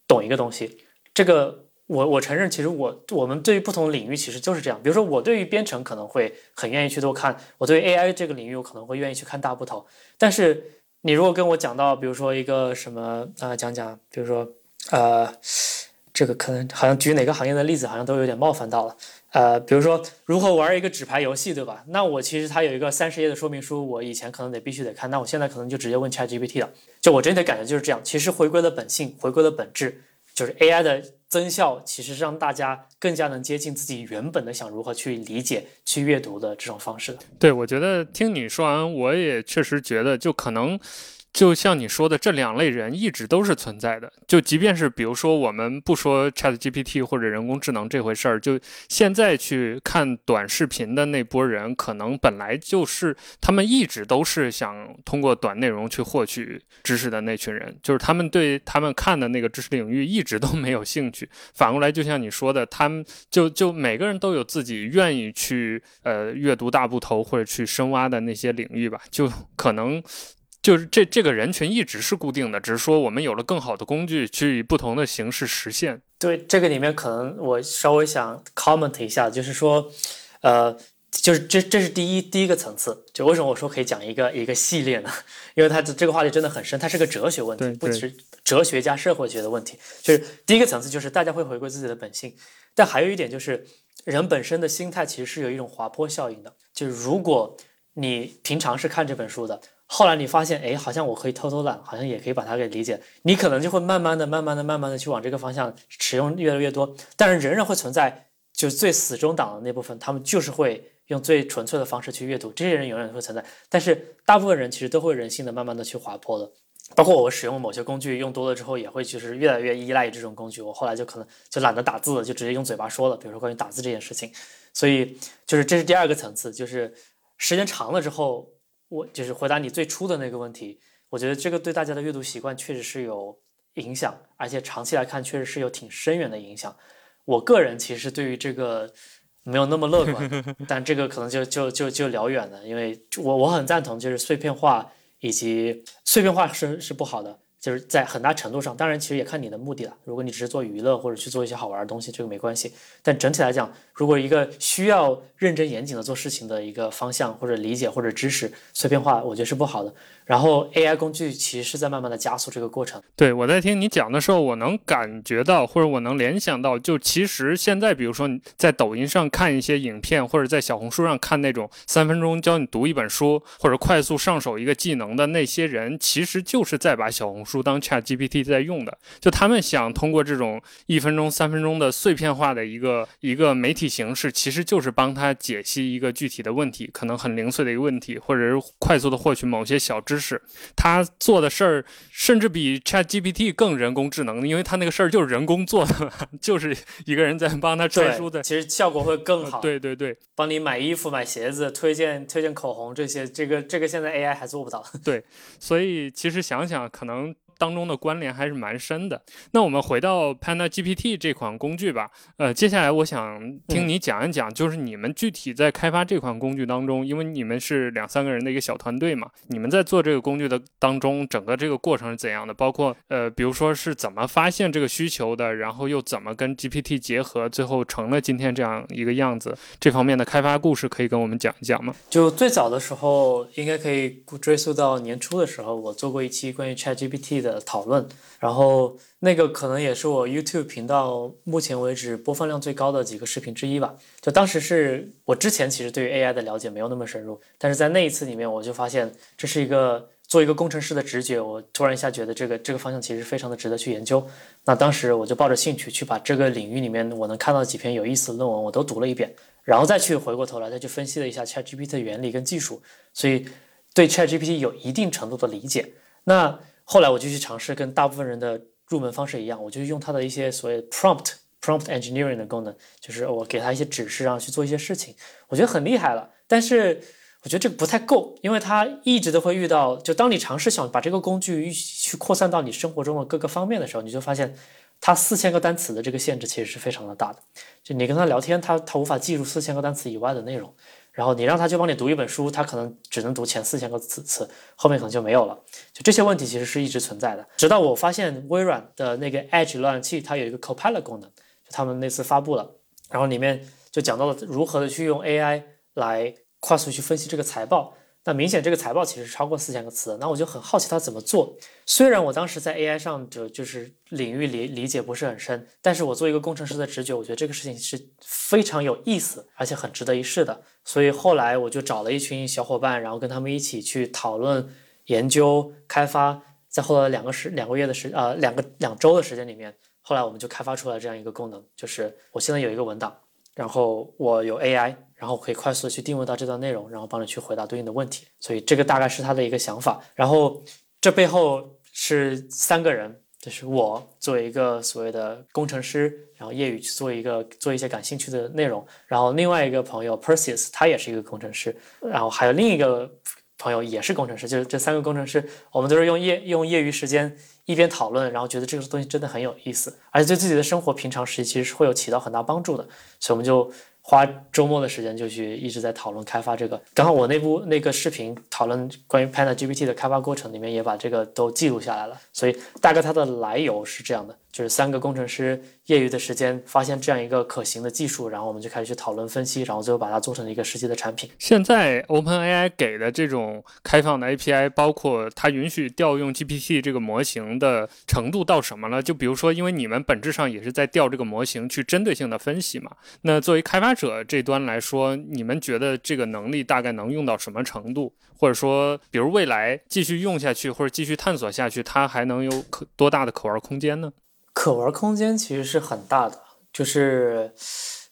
懂一个东西。这个我我承认，其实我我们对于不同领域其实就是这样。比如说，我对于编程可能会很愿意去多看，我对 AI 这个领域我可能会愿意去看大部头。但是你如果跟我讲到，比如说一个什么啊，讲讲，比如说呃，这个可能好像举哪个行业的例子，好像都有点冒犯到了。呃，比如说如何玩一个纸牌游戏，对吧？那我其实它有一个三十页的说明书，我以前可能得必须得看，那我现在可能就直接问 ChatGPT 了。就我真的感觉就是这样，其实回归了本性，回归了本质，就是 AI 的增效，其实让大家更加能接近自己原本的想如何去理解、去阅读的这种方式。对，我觉得听你说完，我也确实觉得，就可能。就像你说的，这两类人一直都是存在的。就即便是比如说，我们不说 Chat GPT 或者人工智能这回事儿，就现在去看短视频的那波人，可能本来就是他们一直都是想通过短内容去获取知识的那群人，就是他们对他们看的那个知识领域一直都没有兴趣。反过来，就像你说的，他们就就每个人都有自己愿意去呃阅读大部头或者去深挖的那些领域吧，就可能。就是这这个人群一直是固定的，只是说我们有了更好的工具去以不同的形式实现。对这个里面，可能我稍微想 comment 一下，就是说，呃，就是这这是第一第一个层次。就为什么我说可以讲一个一个系列呢？因为它这个话题真的很深，它是个哲学问题，不只是哲学加社会学的问题。就是第一个层次，就是大家会回归自己的本性，但还有一点就是，人本身的心态其实是有一种滑坡效应的。就是如果你平常是看这本书的。后来你发现，哎，好像我可以偷偷懒，好像也可以把它给理解。你可能就会慢慢的、慢慢的、慢慢的去往这个方向使用越来越多。但是仍然会存在，就是最死忠党的那部分，他们就是会用最纯粹的方式去阅读。这些人永远会存在。但是大部分人其实都会人性的慢慢的去滑坡的。包括我使用某些工具用多了之后，也会就是越来越依赖于这种工具。我后来就可能就懒得打字了，就直接用嘴巴说了。比如说关于打字这件事情，所以就是这是第二个层次，就是时间长了之后。我就是回答你最初的那个问题，我觉得这个对大家的阅读习惯确实是有影响，而且长期来看确实是有挺深远的影响。我个人其实对于这个没有那么乐观，但这个可能就就就就聊远了，因为我我很赞同，就是碎片化以及碎片化是是不好的。就是在很大程度上，当然其实也看你的目的了。如果你只是做娱乐或者去做一些好玩的东西，这个没关系。但整体来讲，如果一个需要认真严谨的做事情的一个方向或者理解或者知识碎片化，我觉得是不好的。然后 AI 工具其实是在慢慢的加速这个过程。对我在听你讲的时候，我能感觉到，或者我能联想到，就其实现在，比如说你在抖音上看一些影片，或者在小红书上看那种三分钟教你读一本书，或者快速上手一个技能的那些人，其实就是在把小红书当 Chat GPT 在用的。就他们想通过这种一分钟、三分钟的碎片化的一个一个媒体形式，其实就是帮他解析一个具体的问题，可能很零碎的一个问题，或者是快速的获取某些小知识。他做的事儿甚至比 Chat GPT 更人工智能，因为他那个事儿就是人工做的，就是一个人在帮他摘书的，其实效果会更好。对对对，帮你买衣服、买鞋子，推荐推荐口红这些，这个这个现在 AI 还做不到。对，所以其实想想可能。当中的关联还是蛮深的。那我们回到 Panda GPT 这款工具吧。呃，接下来我想听你讲一讲，就是你们具体在开发这款工具当中，因为你们是两三个人的一个小团队嘛，你们在做这个工具的当中，整个这个过程是怎样的？包括呃，比如说是怎么发现这个需求的，然后又怎么跟 GPT 结合，最后成了今天这样一个样子。这方面的开发故事可以跟我们讲一讲吗？就最早的时候，应该可以追溯到年初的时候，我做过一期关于 ChatGPT 的讨论，然后那个可能也是我 YouTube 频道目前为止播放量最高的几个视频之一吧。就当时是我之前其实对于 AI 的了解没有那么深入，但是在那一次里面，我就发现这是一个做一个工程师的直觉，我突然一下觉得这个这个方向其实非常的值得去研究。那当时我就抱着兴趣去把这个领域里面我能看到几篇有意思的论文我都读了一遍，然后再去回过头来再去分析了一下 ChatGPT 的原理跟技术，所以对 ChatGPT 有一定程度的理解。那后来我就去尝试跟大部分人的入门方式一样，我就用它的一些所谓 prompt prompt engineering 的功能，就是我给他一些指示，让去做一些事情，我觉得很厉害了。但是我觉得这个不太够，因为它一直都会遇到，就当你尝试想把这个工具去扩散到你生活中的各个方面的时候，你就发现它四千个单词的这个限制其实是非常的大的。就你跟他聊天，他他无法记住四千个单词以外的内容。然后你让他去帮你读一本书，他可能只能读前四千个词词，后面可能就没有了。就这些问题其实是一直存在的，直到我发现微软的那个 Edge 浏览器它有一个 Copilot 功能，就他们那次发布了，然后里面就讲到了如何的去用 AI 来快速去分析这个财报。那明显这个财报其实超过四千个词，那我就很好奇他怎么做。虽然我当时在 AI 上就就是领域理理解不是很深，但是我做一个工程师的直觉，我觉得这个事情是非常有意思，而且很值得一试的。所以后来我就找了一群小伙伴，然后跟他们一起去讨论、研究、开发。在后来两个时两个月的时呃两个两周的时间里面，后来我们就开发出来这样一个功能，就是我现在有一个文档，然后我有 AI。然后可以快速的去定位到这段内容，然后帮你去回答对应的问题。所以这个大概是他的一个想法。然后这背后是三个人，就是我作为一个所谓的工程师，然后业余去做一个做一些感兴趣的内容。然后另外一个朋友 Perseus，他也是一个工程师。然后还有另一个朋友也是工程师，就是这三个工程师，我们都是用业用业余时间一边讨论，然后觉得这个东西真的很有意思，而且对自己的生活平常时期其实是会有起到很大帮助的。所以我们就。花周末的时间就去一直在讨论开发这个，刚好我那部那个视频讨论关于 Panda GPT 的开发过程里面也把这个都记录下来了，所以大概它的来由是这样的。就是三个工程师业余的时间发现这样一个可行的技术，然后我们就开始去讨论分析，然后最后把它做成了一个实际的产品。现在 OpenAI 给的这种开放的 API，包括它允许调用 GPT 这个模型的程度到什么了？就比如说，因为你们本质上也是在调这个模型去针对性的分析嘛。那作为开发者这端来说，你们觉得这个能力大概能用到什么程度？或者说，比如未来继续用下去或者继续探索下去，它还能有可多大的可玩空间呢？可玩空间其实是很大的，就是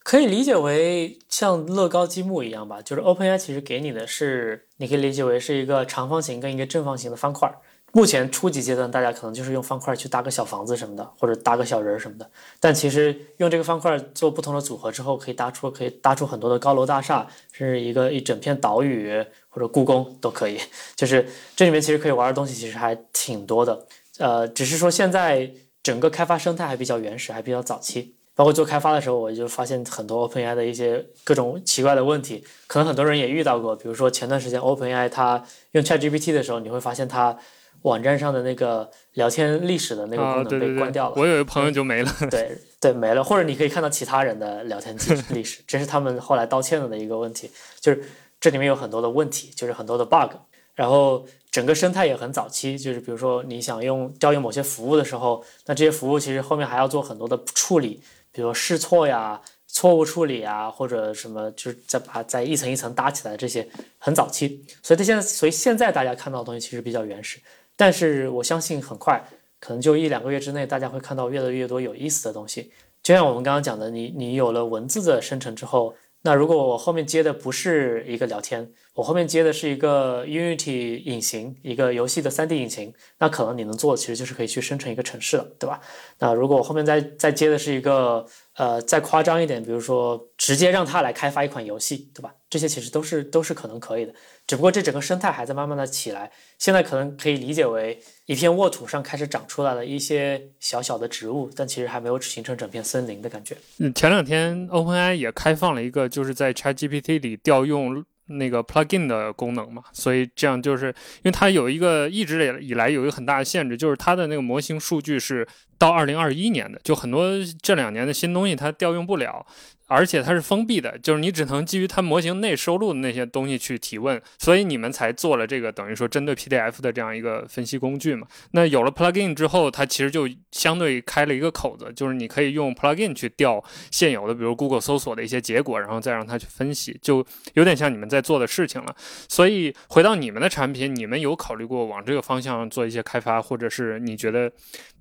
可以理解为像乐高积木一样吧。就是 OpenAI 其实给你的是，你可以理解为是一个长方形跟一个正方形的方块。目前初级阶段，大家可能就是用方块去搭个小房子什么的，或者搭个小人儿什么的。但其实用这个方块做不同的组合之后，可以搭出可以搭出很多的高楼大厦，甚至一个一整片岛屿或者故宫都可以。就是这里面其实可以玩的东西其实还挺多的。呃，只是说现在。整个开发生态还比较原始，还比较早期。包括做开发的时候，我就发现很多 OpenAI 的一些各种奇怪的问题，可能很多人也遇到过。比如说前段时间 OpenAI 它用 ChatGPT 的时候，你会发现它网站上的那个聊天历史的那个功能被关掉了。我有一个朋友就没了。对对，没了。或者你可以看到其他人的聊天记 历史，这是他们后来道歉了的一个问题。就是这里面有很多的问题，就是很多的 bug。然后整个生态也很早期，就是比如说你想用调用某些服务的时候，那这些服务其实后面还要做很多的处理，比如试错呀、错误处理啊，或者什么，就是再把再一层一层搭起来，这些很早期。所以它现在，所以现在大家看到的东西其实比较原始，但是我相信很快，可能就一两个月之内，大家会看到越来越多有意思的东西。就像我们刚刚讲的，你你有了文字的生成之后。那如果我后面接的不是一个聊天，我后面接的是一个 Unity 引擎，一个游戏的 3D 引擎，那可能你能做的其实就是可以去生成一个城市了，对吧？那如果我后面再再接的是一个呃再夸张一点，比如说直接让它来开发一款游戏，对吧？这些其实都是都是可能可以的，只不过这整个生态还在慢慢的起来，现在可能可以理解为一片沃土上开始长出来了一些小小的植物，但其实还没有形成整片森林的感觉。嗯，前两天 OpenAI 也开放了一个，就是在 ChatGPT 里调用那个 plugin 的功能嘛，所以这样就是因为它有一个一直以来有一个很大的限制，就是它的那个模型数据是到二零二一年的，就很多这两年的新东西它调用不了。而且它是封闭的，就是你只能基于它模型内收录的那些东西去提问，所以你们才做了这个等于说针对 PDF 的这样一个分析工具嘛。那有了 plugin 之后，它其实就相对开了一个口子，就是你可以用 plugin 去调现有的，比如 Google 搜索的一些结果，然后再让它去分析，就有点像你们在做的事情了。所以回到你们的产品，你们有考虑过往这个方向做一些开发，或者是你觉得，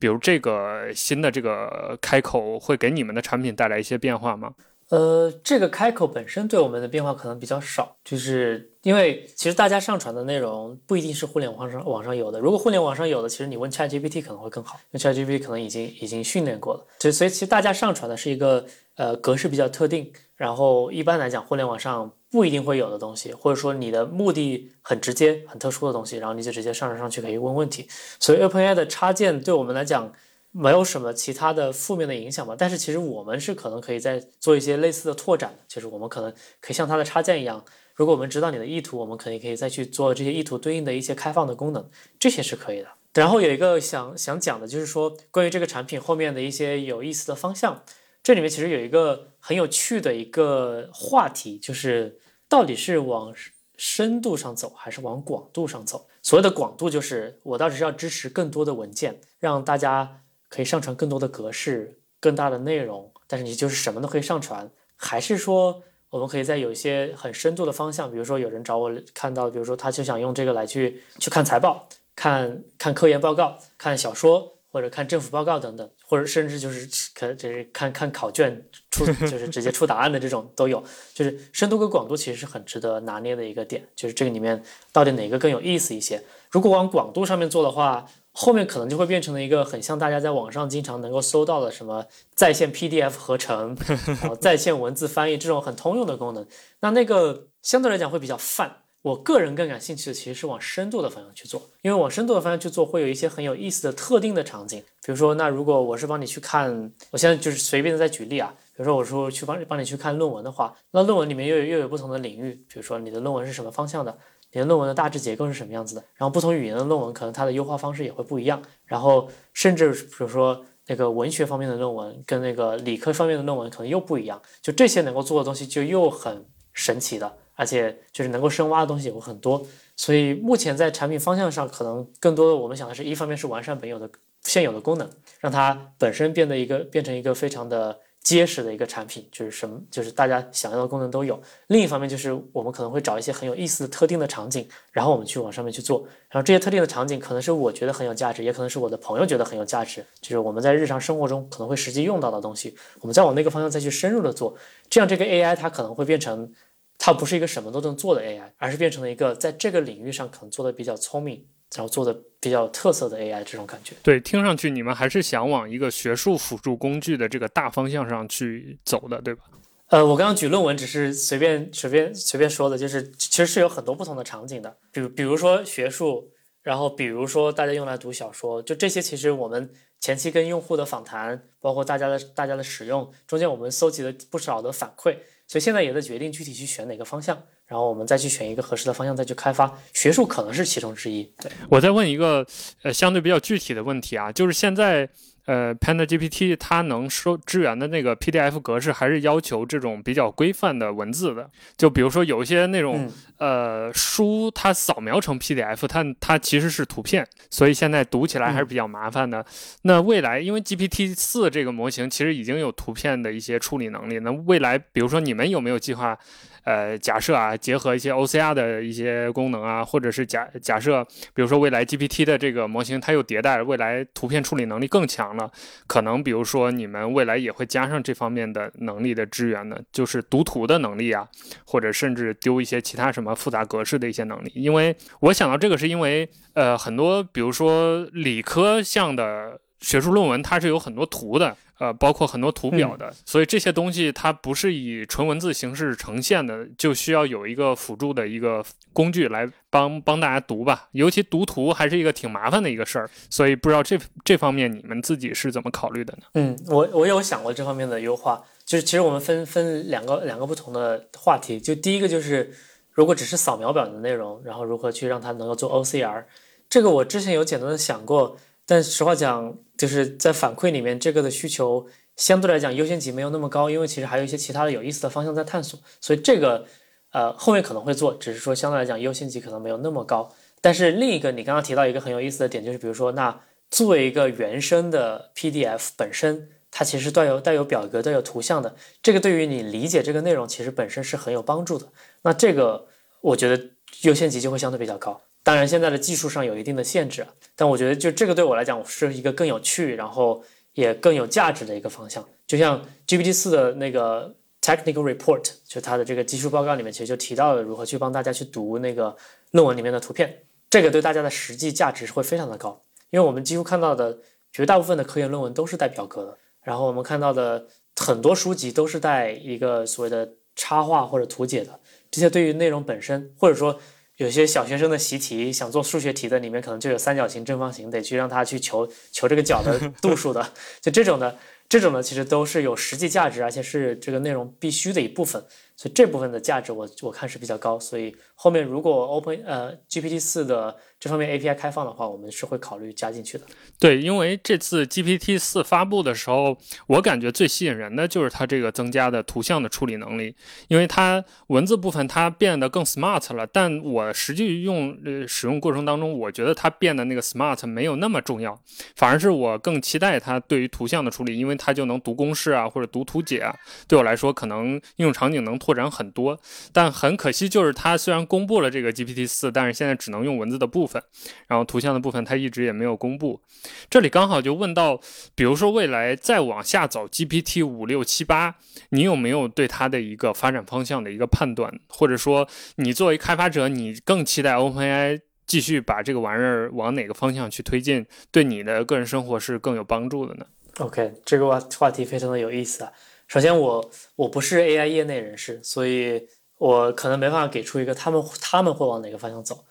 比如这个新的这个开口会给你们的产品带来一些变化吗？呃，这个开口本身对我们的变化可能比较少，就是因为其实大家上传的内容不一定是互联网上网上有的。如果互联网上有的，其实你问 ChatGPT 可能会更好，因为 ChatGPT 可能已经已经训练过了。就所以其实大家上传的是一个呃格式比较特定，然后一般来讲互联网上不一定会有的东西，或者说你的目的很直接、很特殊的东西，然后你就直接上传上去可以问问题。所以 OpenAI 的插件对我们来讲。没有什么其他的负面的影响吧，但是其实我们是可能可以再做一些类似的拓展，就是我们可能可以像它的插件一样，如果我们知道你的意图，我们可以可以再去做这些意图对应的一些开放的功能，这些是可以的。然后有一个想想讲的就是说，关于这个产品后面的一些有意思的方向，这里面其实有一个很有趣的一个话题，就是到底是往深度上走还是往广度上走？所谓的广度就是我到底是要支持更多的文件，让大家。可以上传更多的格式、更大的内容，但是你就是什么都可以上传，还是说我们可以在有一些很深度的方向，比如说有人找我看到，比如说他就想用这个来去去看财报、看看科研报告、看小说或者看政府报告等等，或者甚至就是可就是看看考卷出 就是直接出答案的这种都有，就是深度跟广度其实是很值得拿捏的一个点，就是这个里面到底哪个更有意思一些？如果往广度上面做的话。后面可能就会变成了一个很像大家在网上经常能够搜到的什么在线 PDF 合成，然 后在线文字翻译这种很通用的功能。那那个相对来讲会比较泛。我个人更感兴趣的其实是往深度的方向去做，因为往深度的方向去做会有一些很有意思的特定的场景。比如说，那如果我是帮你去看，我现在就是随便的在举例啊。比如说，我说去帮帮你去看论文的话，那论文里面又有又有不同的领域。比如说，你的论文是什么方向的？你的论文的大致结构是什么样子的？然后不同语言的论文可能它的优化方式也会不一样。然后甚至比如说那个文学方面的论文跟那个理科方面的论文可能又不一样。就这些能够做的东西就又很神奇的，而且就是能够深挖的东西也会很多。所以目前在产品方向上，可能更多的我们想的是一方面是完善本有的现有的功能，让它本身变得一个变成一个非常的。结实的一个产品，就是什么，就是大家想要的功能都有。另一方面，就是我们可能会找一些很有意思的特定的场景，然后我们去往上面去做。然后这些特定的场景，可能是我觉得很有价值，也可能是我的朋友觉得很有价值，就是我们在日常生活中可能会实际用到的东西。我们再往那个方向再去深入的做，这样这个 AI 它可能会变成，它不是一个什么都能做的 AI，而是变成了一个在这个领域上可能做的比较聪明。然后做的比较有特色的 AI 这种感觉，对，听上去你们还是想往一个学术辅助工具的这个大方向上去走的，对吧？呃，我刚刚举论文只是随便随便随便说的，就是其实是有很多不同的场景的，比如比如说学术，然后比如说大家用来读小说，就这些其实我们前期跟用户的访谈，包括大家的大家的使用中间，我们搜集了不少的反馈，所以现在也在决定具体去选哪个方向。然后我们再去选一个合适的方向，再去开发。学术可能是其中之一。对我再问一个呃相对比较具体的问题啊，就是现在呃，Panda GPT 它能收支援的那个 PDF 格式还是要求这种比较规范的文字的。就比如说有一些那种呃书，它扫描成 PDF，它它其实是图片，所以现在读起来还是比较麻烦的。那未来因为 GPT 四这个模型其实已经有图片的一些处理能力，那未来比如说你们有没有计划？呃，假设啊，结合一些 OCR 的一些功能啊，或者是假假设，比如说未来 GPT 的这个模型它又迭代，未来图片处理能力更强了，可能比如说你们未来也会加上这方面的能力的支援呢，就是读图的能力啊，或者甚至丢一些其他什么复杂格式的一些能力。因为我想到这个是因为，呃，很多比如说理科项的学术论文，它是有很多图的。呃，包括很多图表的，所以这些东西它不是以纯文字形式呈现的，就需要有一个辅助的一个工具来帮帮大家读吧。尤其读图还是一个挺麻烦的一个事儿，所以不知道这这方面你们自己是怎么考虑的呢？嗯，我我有想过这方面的优化，就是其实我们分分两个两个不同的话题，就第一个就是如果只是扫描表的内容，然后如何去让它能够做 OCR，这个我之前有简单的想过。但实话讲，就是在反馈里面，这个的需求相对来讲优先级没有那么高，因为其实还有一些其他的有意思的方向在探索，所以这个呃后面可能会做，只是说相对来讲优先级可能没有那么高。但是另一个你刚刚提到一个很有意思的点，就是比如说，那作为一个原生的 PDF 本身，它其实带有带有表格、带有图像的，这个对于你理解这个内容其实本身是很有帮助的。那这个我觉得优先级就会相对比较高。当然，现在的技术上有一定的限制，但我觉得就这个对我来讲是一个更有趣，然后也更有价值的一个方向。就像 GPT 四的那个 technical report，就它的这个技术报告里面，其实就提到了如何去帮大家去读那个论文里面的图片，这个对大家的实际价值是会非常的高。因为我们几乎看到的绝大部分的科研论文都是带表格的，然后我们看到的很多书籍都是带一个所谓的插画或者图解的，这些对于内容本身或者说。有些小学生的习题想做数学题的，里面可能就有三角形、正方形，得去让他去求求这个角的度数的，就这种的，这种的其实都是有实际价值，而且是这个内容必须的一部分，所以这部分的价值我我看是比较高，所以后面如果 Open 呃 GPT 四的。这方面 API 开放的话，我们是会考虑加进去的。对，因为这次 GPT 四发布的时候，我感觉最吸引人的就是它这个增加的图像的处理能力，因为它文字部分它变得更 smart 了。但我实际用呃使用过程当中，我觉得它变得那个 smart 没有那么重要，反而是我更期待它对于图像的处理，因为它就能读公式啊，或者读图解啊，对我来说可能应用场景能拓展很多。但很可惜，就是它虽然公布了这个 GPT 四，但是现在只能用文字的部分。分，然后图像的部分它一直也没有公布。这里刚好就问到，比如说未来再往下走，GPT 五六七八，你有没有对它的一个发展方向的一个判断？或者说，你作为开发者，你更期待 OpenAI 继续把这个玩意儿往哪个方向去推进，对你的个人生活是更有帮助的呢？OK，这个话话题非常的有意思啊。首先，我我不是 AI 业内人士，所以我可能没办法给出一个他们他们会往哪个方向走。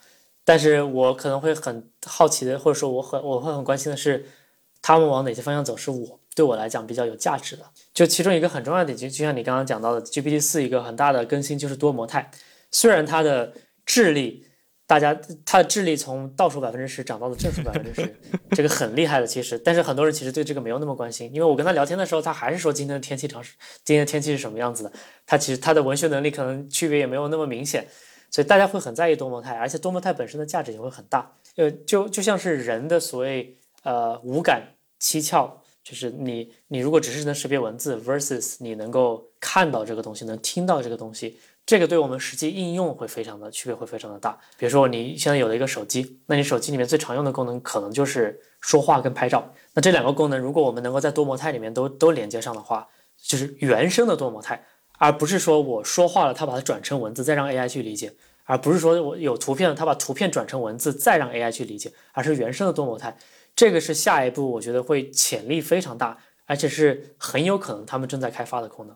但是我可能会很好奇的，或者说我很我会很关心的是，他们往哪些方向走，是我对我来讲比较有价值的。就其中一个很重要的点，就就像你刚刚讲到的，GPT 四一个很大的更新就是多模态。虽然它的智力，大家它的智力从倒数百分之十涨到了正数百分之十，这个很厉害的其实。但是很多人其实对这个没有那么关心，因为我跟他聊天的时候，他还是说今天的天气常是今天的天气是什么样子的。他其实他的文学能力可能区别也没有那么明显。所以大家会很在意多模态，而且多模态本身的价值也会很大。呃，就就像是人的所谓呃五感七窍，就是你你如果只是能识别文字，versus 你能够看到这个东西，能听到这个东西，这个对我们实际应用会非常的区别会非常的大。比如说你现在有了一个手机，那你手机里面最常用的功能可能就是说话跟拍照。那这两个功能，如果我们能够在多模态里面都都连接上的话，就是原生的多模态。而不是说我说话了，他把它转成文字，再让 AI 去理解；而不是说我有图片了，他把图片转成文字，再让 AI 去理解，而是原生的多模态。这个是下一步，我觉得会潜力非常大，而且是很有可能他们正在开发的功能。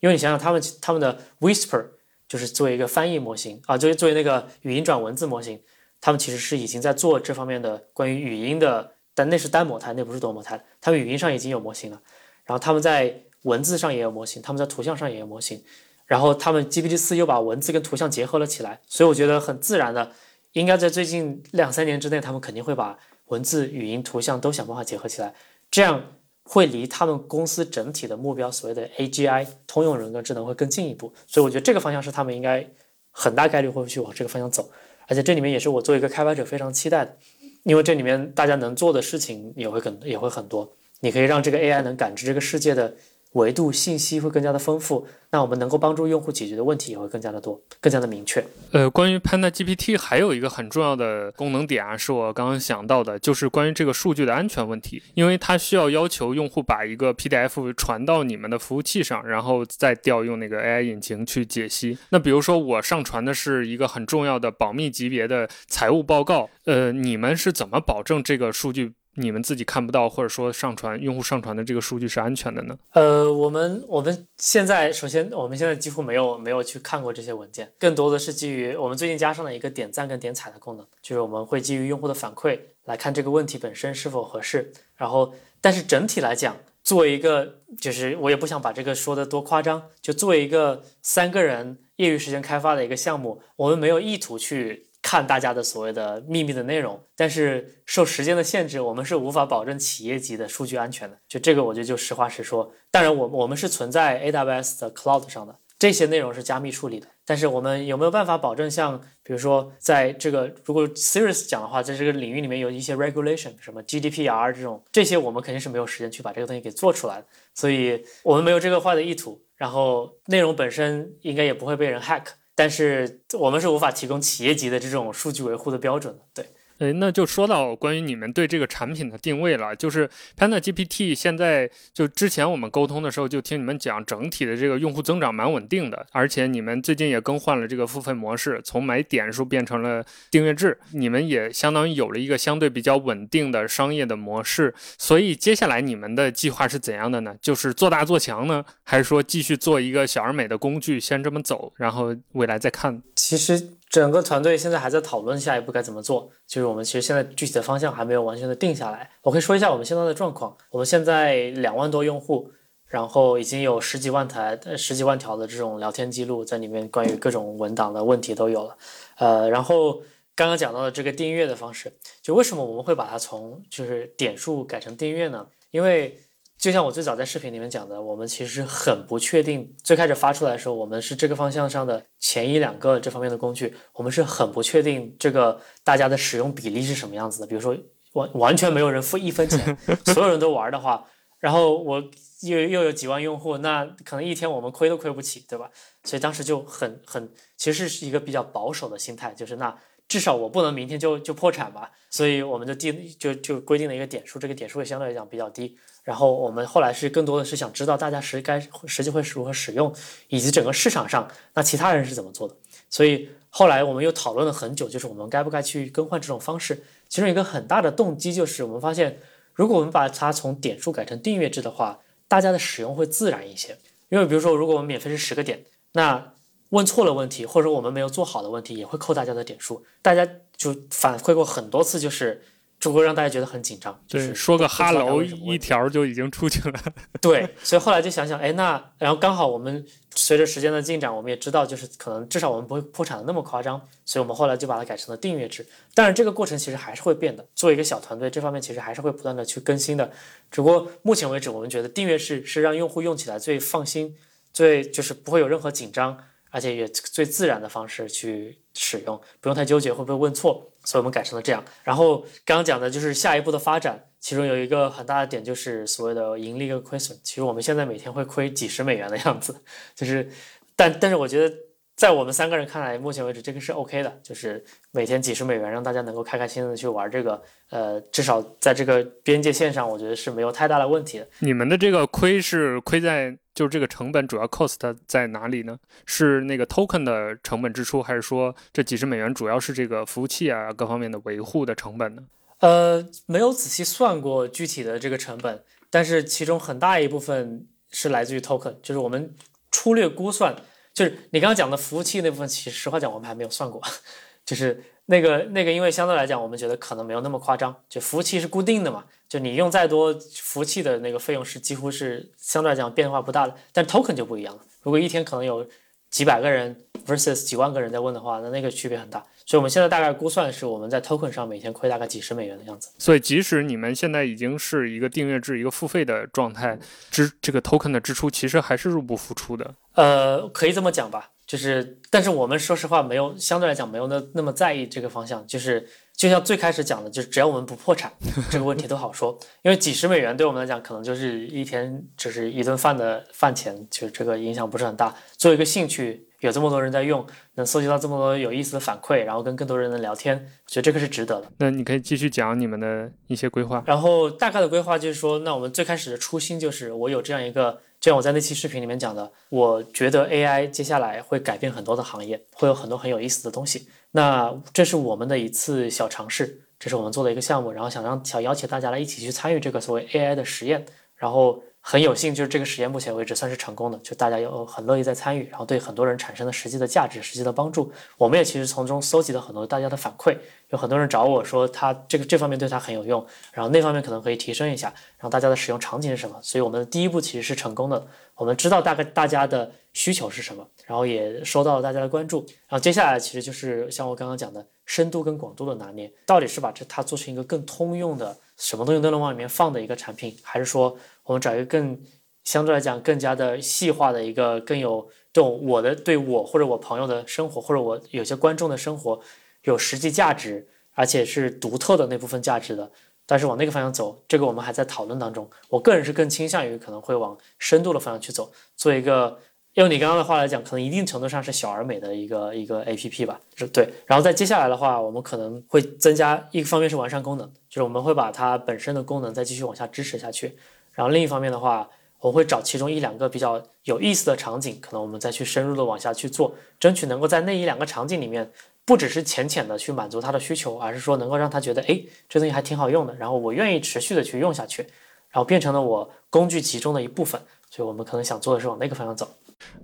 因为你想想，他们他们的 Whisper 就是作为一个翻译模型啊，作为作为那个语音转文字模型，他们其实是已经在做这方面的关于语音的，但那是单模态，那不是多模态，他们语音上已经有模型了，然后他们在。文字上也有模型，他们在图像上也有模型，然后他们 GPT 四又把文字跟图像结合了起来，所以我觉得很自然的，应该在最近两三年之内，他们肯定会把文字、语音、图像都想办法结合起来。这样会离他们公司整体的目标，所谓的 AGI 通用人工智能会更进一步。所以我觉得这个方向是他们应该很大概率会去往这个方向走，而且这里面也是我作为一个开发者非常期待的，因为这里面大家能做的事情也会更也会很多，你可以让这个 AI 能感知这个世界的。维度信息会更加的丰富，那我们能够帮助用户解决的问题也会更加的多，更加的明确。呃，关于 Panda GPT 还有一个很重要的功能点啊，是我刚刚想到的，就是关于这个数据的安全问题，因为它需要要求用户把一个 PDF 传到你们的服务器上，然后再调用那个 AI 引擎去解析。那比如说我上传的是一个很重要的保密级别的财务报告，呃，你们是怎么保证这个数据？你们自己看不到，或者说上传用户上传的这个数据是安全的呢？呃，我们我们现在首先我们现在几乎没有没有去看过这些文件，更多的是基于我们最近加上了一个点赞跟点踩的功能，就是我们会基于用户的反馈来看这个问题本身是否合适。然后，但是整体来讲，作为一个就是我也不想把这个说的多夸张，就作为一个三个人业余时间开发的一个项目，我们没有意图去。看大家的所谓的秘密的内容，但是受时间的限制，我们是无法保证企业级的数据安全的。就这个，我觉得就实话实说。当然，我我们是存在 AWS 的 Cloud 上的，这些内容是加密处理的。但是我们有没有办法保证，像比如说在这个如果 serious 讲的话，在这个领域里面有一些 regulation，什么 GDPR 这种，这些我们肯定是没有时间去把这个东西给做出来的。所以我们没有这个坏的意图，然后内容本身应该也不会被人 hack。但是我们是无法提供企业级的这种数据维护的标准的，对。哎，那就说到关于你们对这个产品的定位了。就是 Panda GPT 现在就之前我们沟通的时候，就听你们讲，整体的这个用户增长蛮稳定的，而且你们最近也更换了这个付费模式，从买点数变成了订阅制，你们也相当于有了一个相对比较稳定的商业的模式。所以接下来你们的计划是怎样的呢？就是做大做强呢，还是说继续做一个小而美的工具，先这么走，然后未来再看？其实。整个团队现在还在讨论下一步该怎么做，就是我们其实现在具体的方向还没有完全的定下来。我可以说一下我们现在的状况，我们现在两万多用户，然后已经有十几万台、十几万条的这种聊天记录在里面，关于各种文档的问题都有了。呃，然后刚刚讲到的这个订阅的方式，就为什么我们会把它从就是点数改成订阅呢？因为就像我最早在视频里面讲的，我们其实很不确定。最开始发出来的时候，我们是这个方向上的前一两个这方面的工具，我们是很不确定这个大家的使用比例是什么样子的。比如说完完全没有人付一分钱，所有人都玩的话，然后我又又有几万用户，那可能一天我们亏都亏不起，对吧？所以当时就很很，其实是一个比较保守的心态，就是那至少我不能明天就就破产吧。所以我们就定就就规定了一个点数，这个点数也相对来讲比较低。然后我们后来是更多的是想知道大家实该实际会是如何使用，以及整个市场上那其他人是怎么做的。所以后来我们又讨论了很久，就是我们该不该去更换这种方式。其中一个很大的动机就是我们发现，如果我们把它从点数改成订阅制的话，大家的使用会自然一些。因为比如说，如果我们免费是十个点，那问错了问题或者我们没有做好的问题，也会扣大家的点数。大家就反馈过很多次，就是。就会让大家觉得很紧张，就是，说个哈喽一条就已经出去了。对，所以后来就想想，哎，那然后刚好我们随着时间的进展，我们也知道，就是可能至少我们不会破产的那么夸张，所以我们后来就把它改成了订阅制。但是，这个过程其实还是会变的。作为一个小团队，这方面其实还是会不断的去更新的。只不过目前为止，我们觉得订阅制是让用户用起来最放心、最就是不会有任何紧张，而且也最自然的方式去使用，不用太纠结会不会问错。所以我们改成了这样。然后刚刚讲的就是下一步的发展，其中有一个很大的点就是所谓的盈利跟亏损。其实我们现在每天会亏几十美元的样子，就是，但但是我觉得在我们三个人看来，目前为止这个是 OK 的，就是每天几十美元让大家能够开开心心的去玩这个，呃，至少在这个边界线上，我觉得是没有太大的问题的。你们的这个亏是亏在？就是这个成本主要 cost 在哪里呢？是那个 token 的成本支出，还是说这几十美元主要是这个服务器啊各方面的维护的成本呢？呃，没有仔细算过具体的这个成本，但是其中很大一部分是来自于 token，就是我们粗略估算，就是你刚刚讲的服务器那部分，其实实话讲我们还没有算过，就是。那个那个，因为相对来讲，我们觉得可能没有那么夸张。就服务器是固定的嘛，就你用再多服务器的那个费用是几乎是相对来讲变化不大的。但 token 就不一样了，如果一天可能有几百个人 versus 几万个人在问的话，那那个区别很大。所以我们现在大概估算是我们在 token 上每天亏大概几十美元的样子。所以即使你们现在已经是一个订阅制、一个付费的状态，支这个 token 的支出其实还是入不敷出的。呃，可以这么讲吧，就是但是我们说实话没有相对来讲没有那那么在意这个方向，就是就像最开始讲的，就是只要我们不破产，这个问题都好说。因为几十美元对我们来讲可能就是一天就是一顿饭的饭钱，其实这个影响不是很大。作为一个兴趣。有这么多人在用，能搜集到这么多有意思的反馈，然后跟更多人能聊天，我觉得这个是值得的。那你可以继续讲你们的一些规划。然后大概的规划就是说，那我们最开始的初心就是我有这样一个，就像我在那期视频里面讲的，我觉得 AI 接下来会改变很多的行业，会有很多很有意思的东西。那这是我们的一次小尝试，这是我们做的一个项目，然后想让想邀请大家来一起去参与这个所谓 AI 的实验，然后。很有幸，就是这个实验目前为止算是成功的，就大家有很乐意在参与，然后对很多人产生了实际的价值、实际的帮助。我们也其实从中搜集了很多大家的反馈，有很多人找我说他这个这方面对他很有用，然后那方面可能可以提升一下，然后大家的使用场景是什么？所以我们的第一步其实是成功的，我们知道大概大家的需求是什么，然后也收到了大家的关注，然后接下来其实就是像我刚刚讲的深度跟广度的拿捏，到底是把这它做成一个更通用的，什么东西都能往里面放的一个产品，还是说？我们找一个更相对来讲更加的细化的一个更有这种我的对我或者我朋友的生活或者我有些观众的生活有实际价值，而且是独特的那部分价值的，但是往那个方向走，这个我们还在讨论当中。我个人是更倾向于可能会往深度的方向去走，做一个用你刚刚的话来讲，可能一定程度上是小而美的一个一个 A P P 吧，是对。然后在接下来的话，我们可能会增加一个方面是完善功能，就是我们会把它本身的功能再继续往下支持下去。然后另一方面的话，我会找其中一两个比较有意思的场景，可能我们再去深入的往下去做，争取能够在那一两个场景里面，不只是浅浅的去满足他的需求，而是说能够让他觉得，哎，这东西还挺好用的，然后我愿意持续的去用下去，然后变成了我工具集中的一部分。所以我们可能想做的是往那个方向走。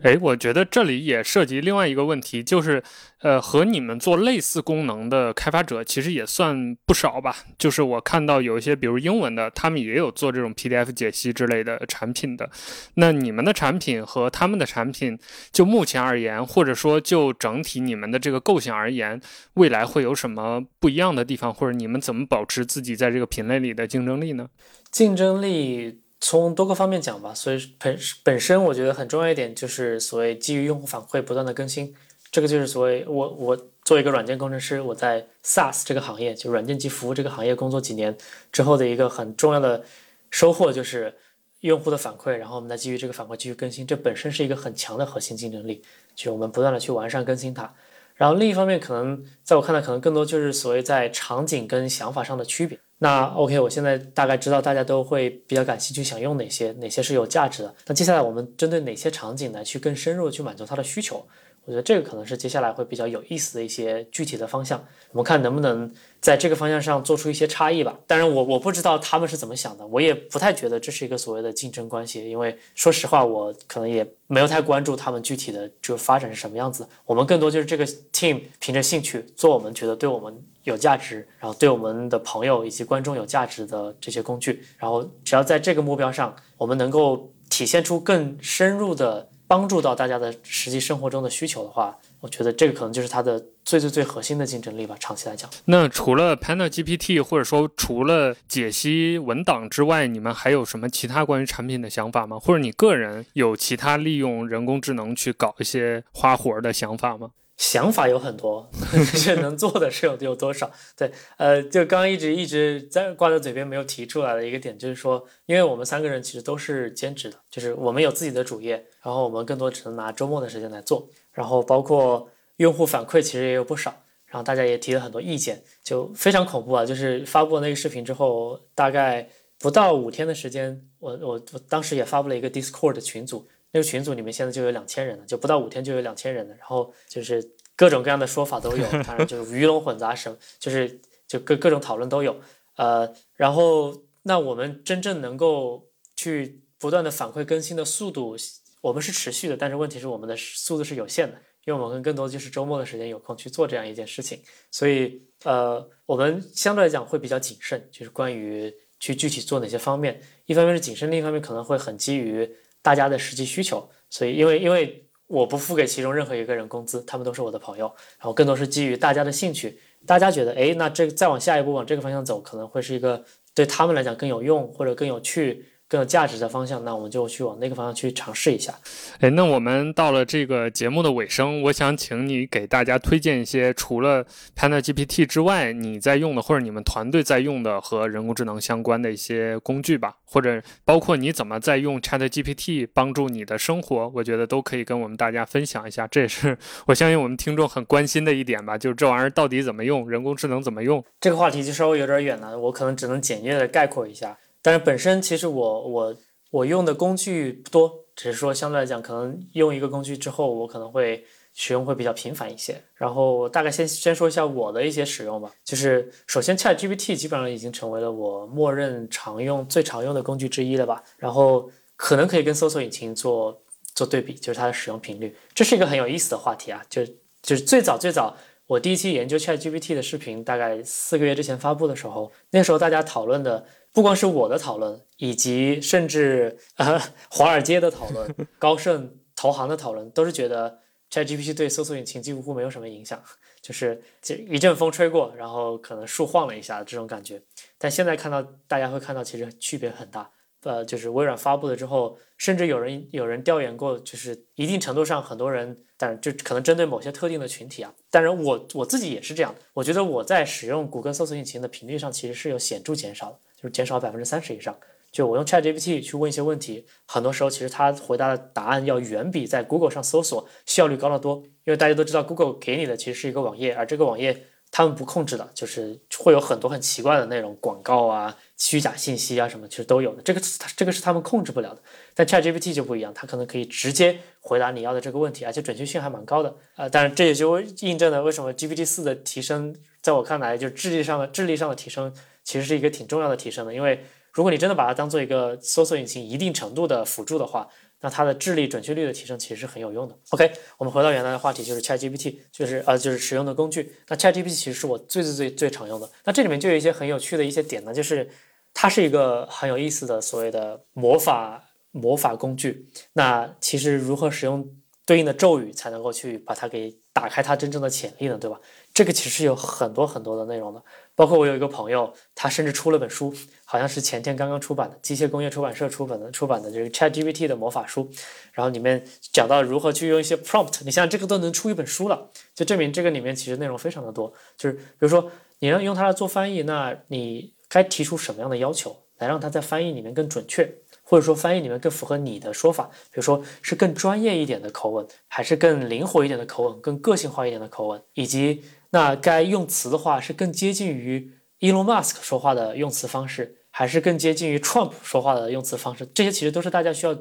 哎，我觉得这里也涉及另外一个问题，就是，呃，和你们做类似功能的开发者其实也算不少吧。就是我看到有一些，比如英文的，他们也有做这种 PDF 解析之类的产品的。那你们的产品和他们的产品，就目前而言，或者说就整体你们的这个构想而言，未来会有什么不一样的地方，或者你们怎么保持自己在这个品类里的竞争力呢？竞争力。从多个方面讲吧，所以本本身我觉得很重要一点就是所谓基于用户反馈不断的更新，这个就是所谓我我作为一个软件工程师，我在 SaaS 这个行业就软件及服务这个行业工作几年之后的一个很重要的收获就是用户的反馈，然后我们再基于这个反馈继续更新，这本身是一个很强的核心竞争力，就我们不断的去完善更新它。然后另一方面可能在我看来可能更多就是所谓在场景跟想法上的区别。那 OK，我现在大概知道大家都会比较感兴趣，想用哪些，哪些是有价值的。那接下来我们针对哪些场景来去更深入的去满足他的需求？我觉得这个可能是接下来会比较有意思的一些具体的方向。我们看能不能在这个方向上做出一些差异吧。当然，我我不知道他们是怎么想的，我也不太觉得这是一个所谓的竞争关系，因为说实话，我可能也没有太关注他们具体的就发展是什么样子。我们更多就是这个 team 凭着兴趣做我们觉得对我们有价值，然后对我们的朋友以及观众有价值的这些工具。然后只要在这个目标上，我们能够体现出更深入的。帮助到大家的实际生活中的需求的话，我觉得这个可能就是它的最最最核心的竞争力吧。长期来讲，那除了 Panel GPT 或者说除了解析文档之外，你们还有什么其他关于产品的想法吗？或者你个人有其他利用人工智能去搞一些花活的想法吗？想法有很多，是能做的是有有多少？对，呃，就刚刚一直一直在挂在嘴边没有提出来的一个点，就是说，因为我们三个人其实都是兼职的，就是我们有自己的主业，然后我们更多只能拿周末的时间来做，然后包括用户反馈其实也有不少，然后大家也提了很多意见，就非常恐怖啊！就是发布那个视频之后，大概不到五天的时间，我我我当时也发布了一个 Discord 的群组。那个群组里面现在就有两千人了，就不到五天就有两千人了，然后就是各种各样的说法都有，当然就是鱼龙混杂，什么就是就各各种讨论都有，呃，然后那我们真正能够去不断的反馈更新的速度，我们是持续的，但是问题是我们的速度是有限的，因为我们更多就是周末的时间有空去做这样一件事情，所以呃，我们相对来讲会比较谨慎，就是关于去具体做哪些方面，一方面是谨慎，另一方面可能会很基于。大家的实际需求，所以因为因为我不付给其中任何一个人工资，他们都是我的朋友，然后更多是基于大家的兴趣，大家觉得，哎，那这再往下一步往这个方向走，可能会是一个对他们来讲更有用或者更有趣。更有价值的方向，那我们就去往那个方向去尝试一下。哎，那我们到了这个节目的尾声，我想请你给大家推荐一些除了 Panda GPT 之外，你在用的或者你们团队在用的和人工智能相关的一些工具吧，或者包括你怎么在用 Chat GPT 帮助你的生活，我觉得都可以跟我们大家分享一下。这也是我相信我们听众很关心的一点吧，就是这玩意儿到底怎么用，人工智能怎么用？这个话题就稍微有点远了，我可能只能简略的概括一下。但是本身其实我我我用的工具不多，只是说相对来讲，可能用一个工具之后，我可能会使用会比较频繁一些。然后大概先先说一下我的一些使用吧。就是首先，ChatGPT 基本上已经成为了我默认常用最常用的工具之一了吧。然后可能可以跟搜索引擎做做对比，就是它的使用频率。这是一个很有意思的话题啊。就就是最早最早我第一期研究 ChatGPT 的视频，大概四个月之前发布的时候，那时候大家讨论的。不光是我的讨论，以及甚至呃华尔街的讨论、高盛投行的讨论，都是觉得 ChatGPT 对搜索引擎几乎没有什么影响，就是这一阵风吹过，然后可能树晃了一下这种感觉。但现在看到大家会看到，其实区别很大。呃，就是微软发布了之后，甚至有人有人调研过，就是一定程度上很多人，但就可能针对某些特定的群体啊。当然，我我自己也是这样，我觉得我在使用谷歌搜索引擎的频率上其实是有显著减少的。就减少百分之三十以上。就我用 ChatGPT 去问一些问题，很多时候其实它回答的答案要远比在 Google 上搜索效率高得多。因为大家都知道，Google 给你的其实是一个网页，而这个网页他们不控制的，就是会有很多很奇怪的内容、广告啊、虚假信息啊什么，其实都有的。这个这个是他们控制不了的。但 ChatGPT 就不一样，它可能可以直接回答你要的这个问题，而且准确性还蛮高的。呃，当然这也就印证了为什么 GPT 四的提升，在我看来，就智力上的智力上的提升。其实是一个挺重要的提升的，因为如果你真的把它当做一个搜索引擎一定程度的辅助的话，那它的智力准确率的提升其实是很有用的。OK，我们回到原来的话题，就是 ChatGPT，就是呃就是使用的工具。那 ChatGPT 其实是我最最最最常用的。那这里面就有一些很有趣的一些点呢，就是它是一个很有意思的所谓的魔法魔法工具。那其实如何使用对应的咒语才能够去把它给打开它真正的潜力呢？对吧？这个其实是有很多很多的内容的，包括我有一个朋友，他甚至出了本书，好像是前天刚刚出版的，机械工业出版社出版的出版的这个 ChatGPT 的魔法书，然后里面讲到如何去用一些 prompt，你像这个都能出一本书了，就证明这个里面其实内容非常的多。就是比如说你要用它来做翻译，那你该提出什么样的要求，来让它在翻译里面更准确，或者说翻译里面更符合你的说法，比如说是更专业一点的口吻，还是更灵活一点的口吻，更个性化一点的口吻，以及。那该用词的话是更接近于 Elon Musk 说话的用词方式，还是更接近于 Trump 说话的用词方式？这些其实都是大家需要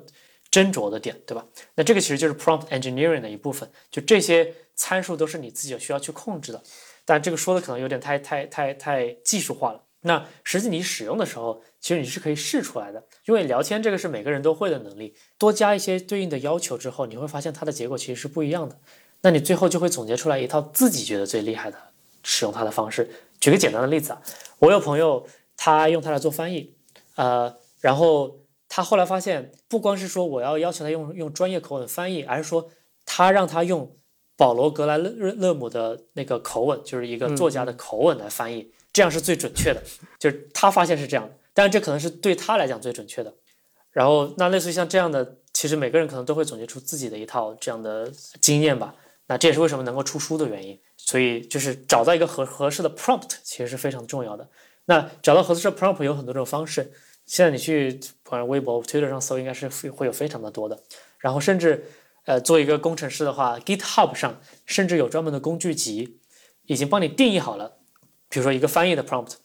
斟酌的点，对吧？那这个其实就是 prompt engineering 的一部分，就这些参数都是你自己需要去控制的。但这个说的可能有点太太太太技术化了。那实际你使用的时候，其实你是可以试出来的，因为聊天这个是每个人都会的能力，多加一些对应的要求之后，你会发现它的结果其实是不一样的。那你最后就会总结出来一套自己觉得最厉害的使用它的方式。举个简单的例子啊，我有朋友他用它来做翻译，呃，然后他后来发现，不光是说我要要求他用用专业口吻翻译，而是说他让他用保罗格莱勒勒姆的那个口吻，就是一个作家的口吻来翻译，这样是最准确的。就是他发现是这样的，但是这可能是对他来讲最准确的。然后那类似于像这样的，其实每个人可能都会总结出自己的一套这样的经验吧。那这也是为什么能够出书的原因，所以就是找到一个合合适的 prompt 其实是非常重要的。那找到合适的 prompt 有很多种方式，现在你去不管微博、Twitter 上搜，应该是会会有非常的多的。然后甚至呃做一个工程师的话，GitHub 上甚至有专门的工具集，已经帮你定义好了，比如说一个翻译的 prompt，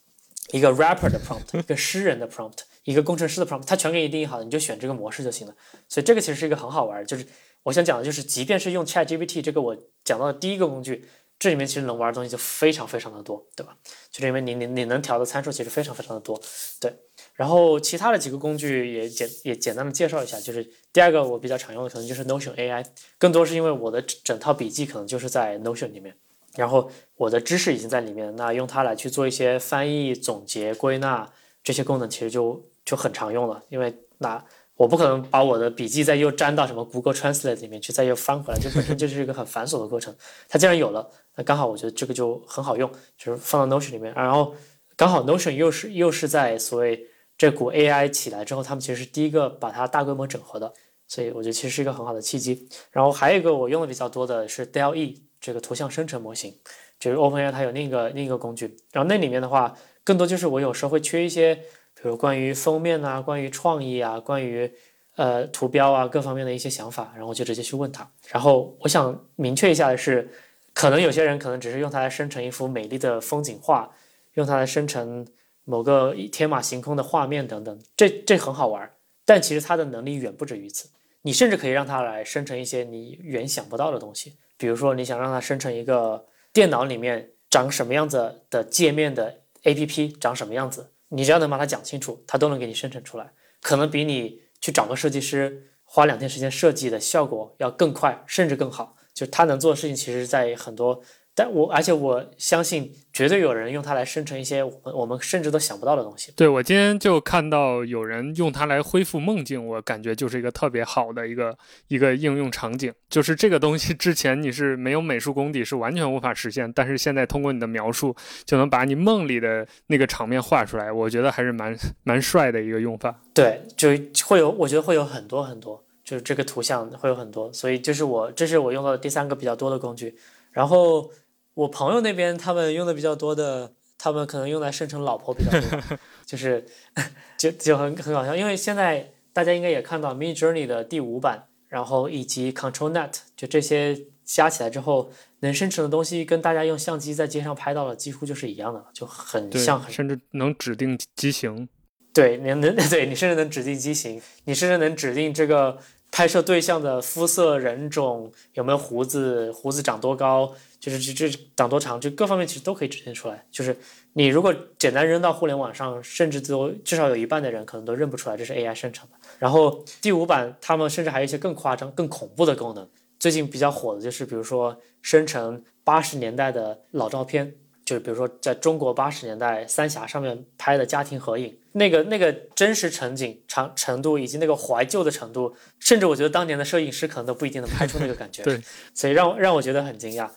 一个 rapper 的 prompt，一个诗人的 prompt，一个工程师的 prompt，它全给你定义好了，你就选这个模式就行了。所以这个其实是一个很好玩，就是。我想讲的就是，即便是用 ChatGPT 这个我讲到的第一个工具，这里面其实能玩的东西就非常非常的多，对吧？就是因为你你你能调的参数其实非常非常的多，对。然后其他的几个工具也简也简单的介绍一下，就是第二个我比较常用的可能就是 Notion AI，更多是因为我的整套笔记可能就是在 Notion 里面，然后我的知识已经在里面，那用它来去做一些翻译、总结、归纳这些功能，其实就就很常用了，因为那。我不可能把我的笔记再又粘到什么 Google Translate 里面去，再又翻回来，这本身就是一个很繁琐的过程。它既然有了，那刚好我觉得这个就很好用，就是放到 Notion 里面，然后刚好 Notion 又是又是在所谓这股 AI 起来之后，他们其实是第一个把它大规模整合的，所以我觉得其实是一个很好的契机。然后还有一个我用的比较多的是 DALL-E 这个图像生成模型，就是 OpenAI 它有另一个另一个工具，然后那里面的话，更多就是我有时候会缺一些。比如关于封面啊，关于创意啊，关于呃图标啊各方面的一些想法，然后就直接去问他。然后我想明确一下的是，可能有些人可能只是用它来生成一幅美丽的风景画，用它来生成某个天马行空的画面等等，这这很好玩。但其实它的能力远不止于此。你甚至可以让它来生成一些你原想不到的东西。比如说，你想让它生成一个电脑里面长什么样子的界面的 APP 长什么样子。你只要能把它讲清楚，它都能给你生成出来，可能比你去找个设计师花两天时间设计的效果要更快，甚至更好。就他能做的事情，其实在很多。但我而且我相信，绝对有人用它来生成一些我们我们甚至都想不到的东西。对我今天就看到有人用它来恢复梦境，我感觉就是一个特别好的一个一个应用场景。就是这个东西之前你是没有美术功底，是完全无法实现，但是现在通过你的描述，就能把你梦里的那个场面画出来。我觉得还是蛮蛮帅的一个用法。对，就会有，我觉得会有很多很多，就是这个图像会有很多，所以这是我这是我用到的第三个比较多的工具，然后。我朋友那边他们用的比较多的，他们可能用来生成老婆比较多，就是 就就很很搞笑，因为现在大家应该也看到 Mid Journey 的第五版，然后以及 Control Net，就这些加起来之后，能生成的东西跟大家用相机在街上拍到的几乎就是一样的，就很像，甚至能指定机型。对，你能 对你甚至能指定机型，你甚至能指定这个拍摄对象的肤色、人种有没有胡子，胡子长多高。就是这这长多长，就各方面其实都可以体现出来。就是你如果简单扔到互联网上，甚至都至少有一半的人可能都认不出来这是 AI 生成的。然后第五版他们甚至还有一些更夸张、更恐怖的功能。最近比较火的就是，比如说生成八十年代的老照片，就是比如说在中国八十年代三峡上面拍的家庭合影，那个那个真实场景长程度以及那个怀旧的程度，甚至我觉得当年的摄影师可能都不一定能拍出那个感觉。对，所以让让我觉得很惊讶。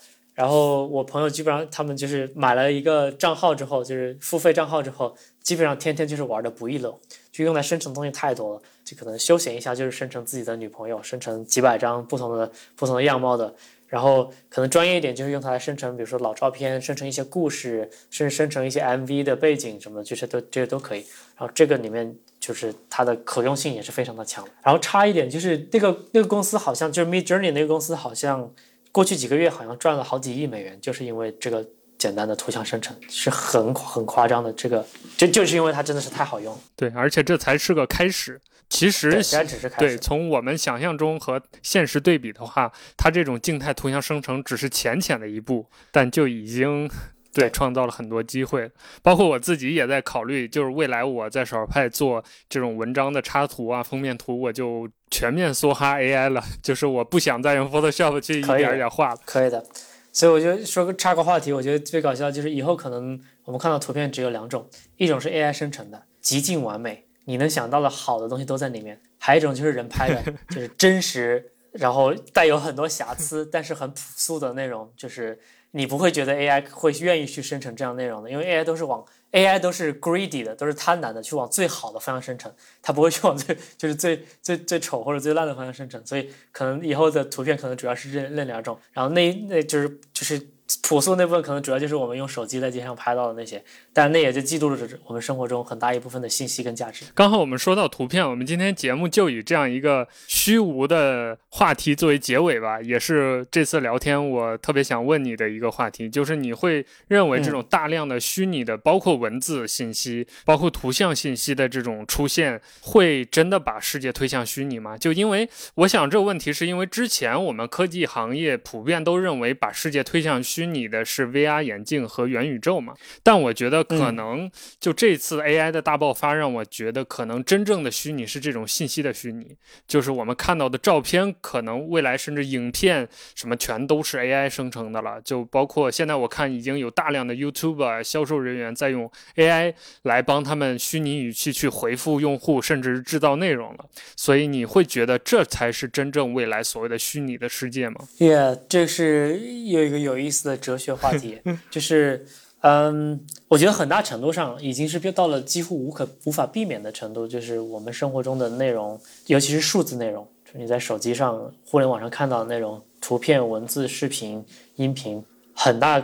然后我朋友基本上他们就是买了一个账号之后，就是付费账号之后，基本上天天就是玩的不亦乐乎，就用来生成东西太多了，就可能休闲一下就是生成自己的女朋友，生成几百张不同的不同的样貌的，然后可能专业一点就是用它来生成，比如说老照片，生成一些故事，甚至生成一些 MV 的背景什么的，这些都这些都可以。然后这个里面就是它的可用性也是非常的强。然后差一点就是那个那个公司好像就是 Mid Journey 那个公司好像。过去几个月好像赚了好几亿美元，就是因为这个简单的图像生成是很很夸张的。这个这就是因为它真的是太好用。对，而且这才是个开始。其实只是开始。对，从我们想象中和现实对比的话，它这种静态图像生成只是浅浅的一步，但就已经。对，创造了很多机会，包括我自己也在考虑，就是未来我在少儿派做这种文章的插图啊、封面图，我就全面梭哈 AI 了，就是我不想再用 Photoshop 去一点一点画了。可以的，所以我就说个插个话题，我觉得最搞笑就是以后可能我们看到图片只有两种，一种是 AI 生成的，极尽完美，你能想到的好的东西都在里面；还有一种就是人拍的，就是真实，然后带有很多瑕疵，但是很朴素的那种，就是。你不会觉得 AI 会愿意去生成这样内容的，因为 AI 都是往 AI 都是 greedy 的，都是贪婪的，去往最好的方向生成，它不会去往最就是最最最丑或者最烂的方向生成，所以可能以后的图片可能主要是这那两种，然后那那就是就是。朴素那部分可能主要就是我们用手机在街上拍到的那些，但那也就记录了我们生活中很大一部分的信息跟价值。刚好我们说到图片，我们今天节目就以这样一个虚无的话题作为结尾吧，也是这次聊天我特别想问你的一个话题，就是你会认为这种大量的虚拟的，包括文字信息、包括图像信息的这种出现，会真的把世界推向虚拟吗？就因为我想这个问题，是因为之前我们科技行业普遍都认为把世界推向虚。虚拟的是 VR 眼镜和元宇宙嘛。但我觉得可能就这次 AI 的大爆发，让我觉得可能真正的虚拟是这种信息的虚拟，就是我们看到的照片，可能未来甚至影片什么全都是 AI 生成的了。就包括现在我看已经有大量的 YouTube 销售人员在用 AI 来帮他们虚拟语气去回复用户，甚至制造内容了。所以你会觉得这才是真正未来所谓的虚拟的世界吗？Yeah，这是有一个有意思的哲学话题，就是。嗯，我觉得很大程度上已经是到了几乎无可无法避免的程度，就是我们生活中的内容，尤其是数字内容，就你在手机上、互联网上看到的内容，图片、文字、视频、音频，很大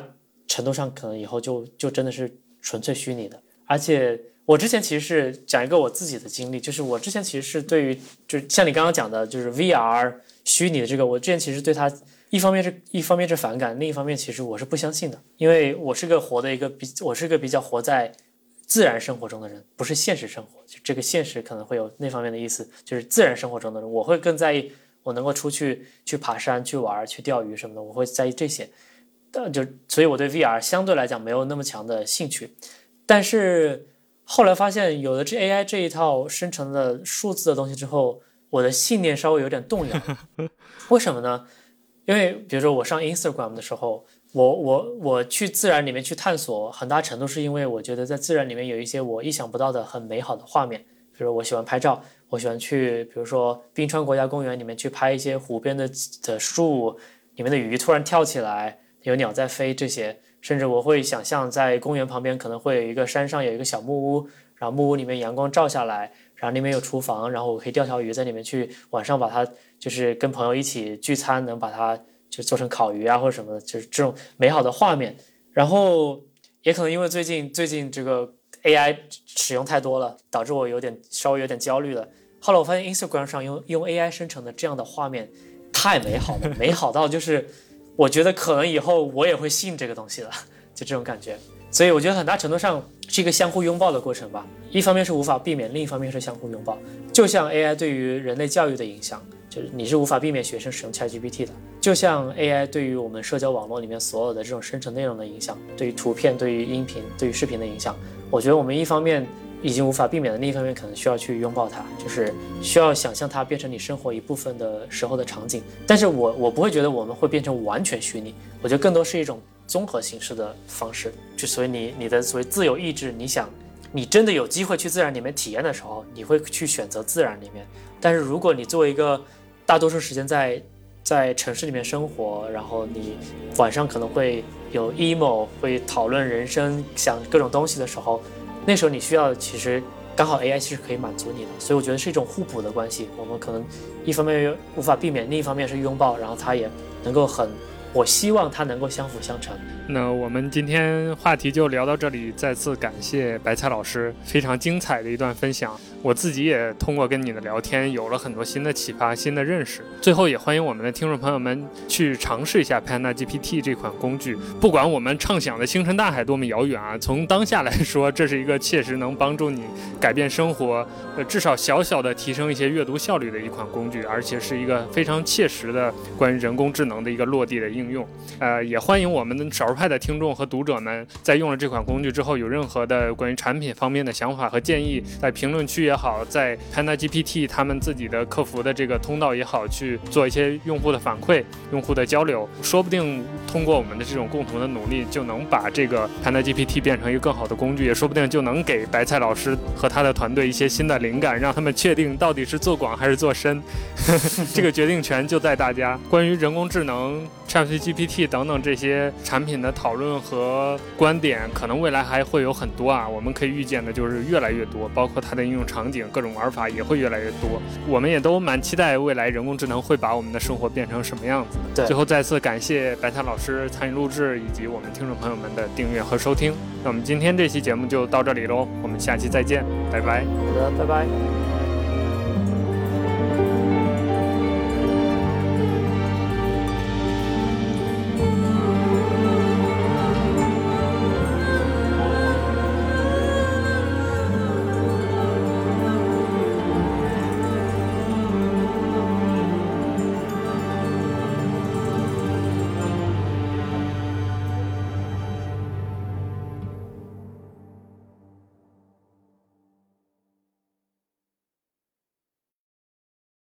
程度上可能以后就就真的是纯粹虚拟的。而且我之前其实是讲一个我自己的经历，就是我之前其实是对于，就像你刚刚讲的，就是 VR 虚拟的这个，我之前其实对它。一方面是一方面是反感，另一方面其实我是不相信的，因为我是个活的一个比我是个比较活在自然生活中的人，不是现实生活。就这个现实可能会有那方面的意思，就是自然生活中的人，我会更在意我能够出去去爬山、去玩、去钓鱼什么的，我会在意这些。但就所以我对 VR 相对来讲没有那么强的兴趣。但是后来发现有了这 AI 这一套生成的数字的东西之后，我的信念稍微有点动摇。为什么呢？因为比如说我上 Instagram 的时候，我我我去自然里面去探索，很大程度是因为我觉得在自然里面有一些我意想不到的很美好的画面。比如我喜欢拍照，我喜欢去，比如说冰川国家公园里面去拍一些湖边的的树，里面的鱼突然跳起来，有鸟在飞这些。甚至我会想象在公园旁边可能会有一个山上有一个小木屋，然后木屋里面阳光照下来，然后里面有厨房，然后我可以钓条鱼在里面去晚上把它。就是跟朋友一起聚餐，能把它就做成烤鱼啊，或者什么的，就是这种美好的画面。然后也可能因为最近最近这个 AI 使用太多了，导致我有点稍微有点焦虑了。后来我发现 Instagram 上用用 AI 生成的这样的画面太美好了，美好到就是我觉得可能以后我也会信这个东西了，就这种感觉。所以我觉得很大程度上是一个相互拥抱的过程吧。一方面是无法避免，另一方面是相互拥抱。就像 AI 对于人类教育的影响。就是你是无法避免学生使用 ChatGPT 的，就像 AI 对于我们社交网络里面所有的这种生成内容的影响，对于图片、对于音频、对于视频的影响，我觉得我们一方面已经无法避免的，另一方面可能需要去拥抱它，就是需要想象它变成你生活一部分的时候的场景。但是我我不会觉得我们会变成完全虚拟，我觉得更多是一种综合形式的方式。就所以你你的所谓自由意志，你想你真的有机会去自然里面体验的时候，你会去选择自然里面。但是如果你作为一个大多数时间在在城市里面生活，然后你晚上可能会有 emo，会讨论人生，想各种东西的时候，那时候你需要其实刚好 AI 其实可以满足你的，所以我觉得是一种互补的关系。我们可能一方面无法避免，另一方面是拥抱，然后它也能够很，我希望它能够相辅相成。那我们今天话题就聊到这里，再次感谢白菜老师非常精彩的一段分享。我自己也通过跟你的聊天，有了很多新的启发、新的认识。最后，也欢迎我们的听众朋友们去尝试一下 Panagpt 这款工具。不管我们畅想的星辰大海多么遥远啊，从当下来说，这是一个切实能帮助你改变生活，呃，至少小小的提升一些阅读效率的一款工具，而且是一个非常切实的关于人工智能的一个落地的应用。呃，也欢迎我们的少数派的听众和读者们，在用了这款工具之后，有任何的关于产品方面的想法和建议，在评论区。也好，在 Panagpt 他们自己的客服的这个通道也好，去做一些用户的反馈、用户的交流，说不定通过我们的这种共同的努力，就能把这个 Panagpt 变成一个更好的工具，也说不定就能给白菜老师和他的团队一些新的灵感，让他们确定到底是做广还是做深，这个决定权就在大家。关于人工智能、ChatGPT 等等这些产品的讨论和观点，可能未来还会有很多啊，我们可以预见的就是越来越多，包括它的应用场。景各种玩法也会越来越多，我们也都蛮期待未来人工智能会把我们的生活变成什么样子。对，最后再次感谢白塔老师参与录制，以及我们听众朋友们的订阅和收听。那我们今天这期节目就到这里喽，我们下期再见，拜拜。好的，拜拜。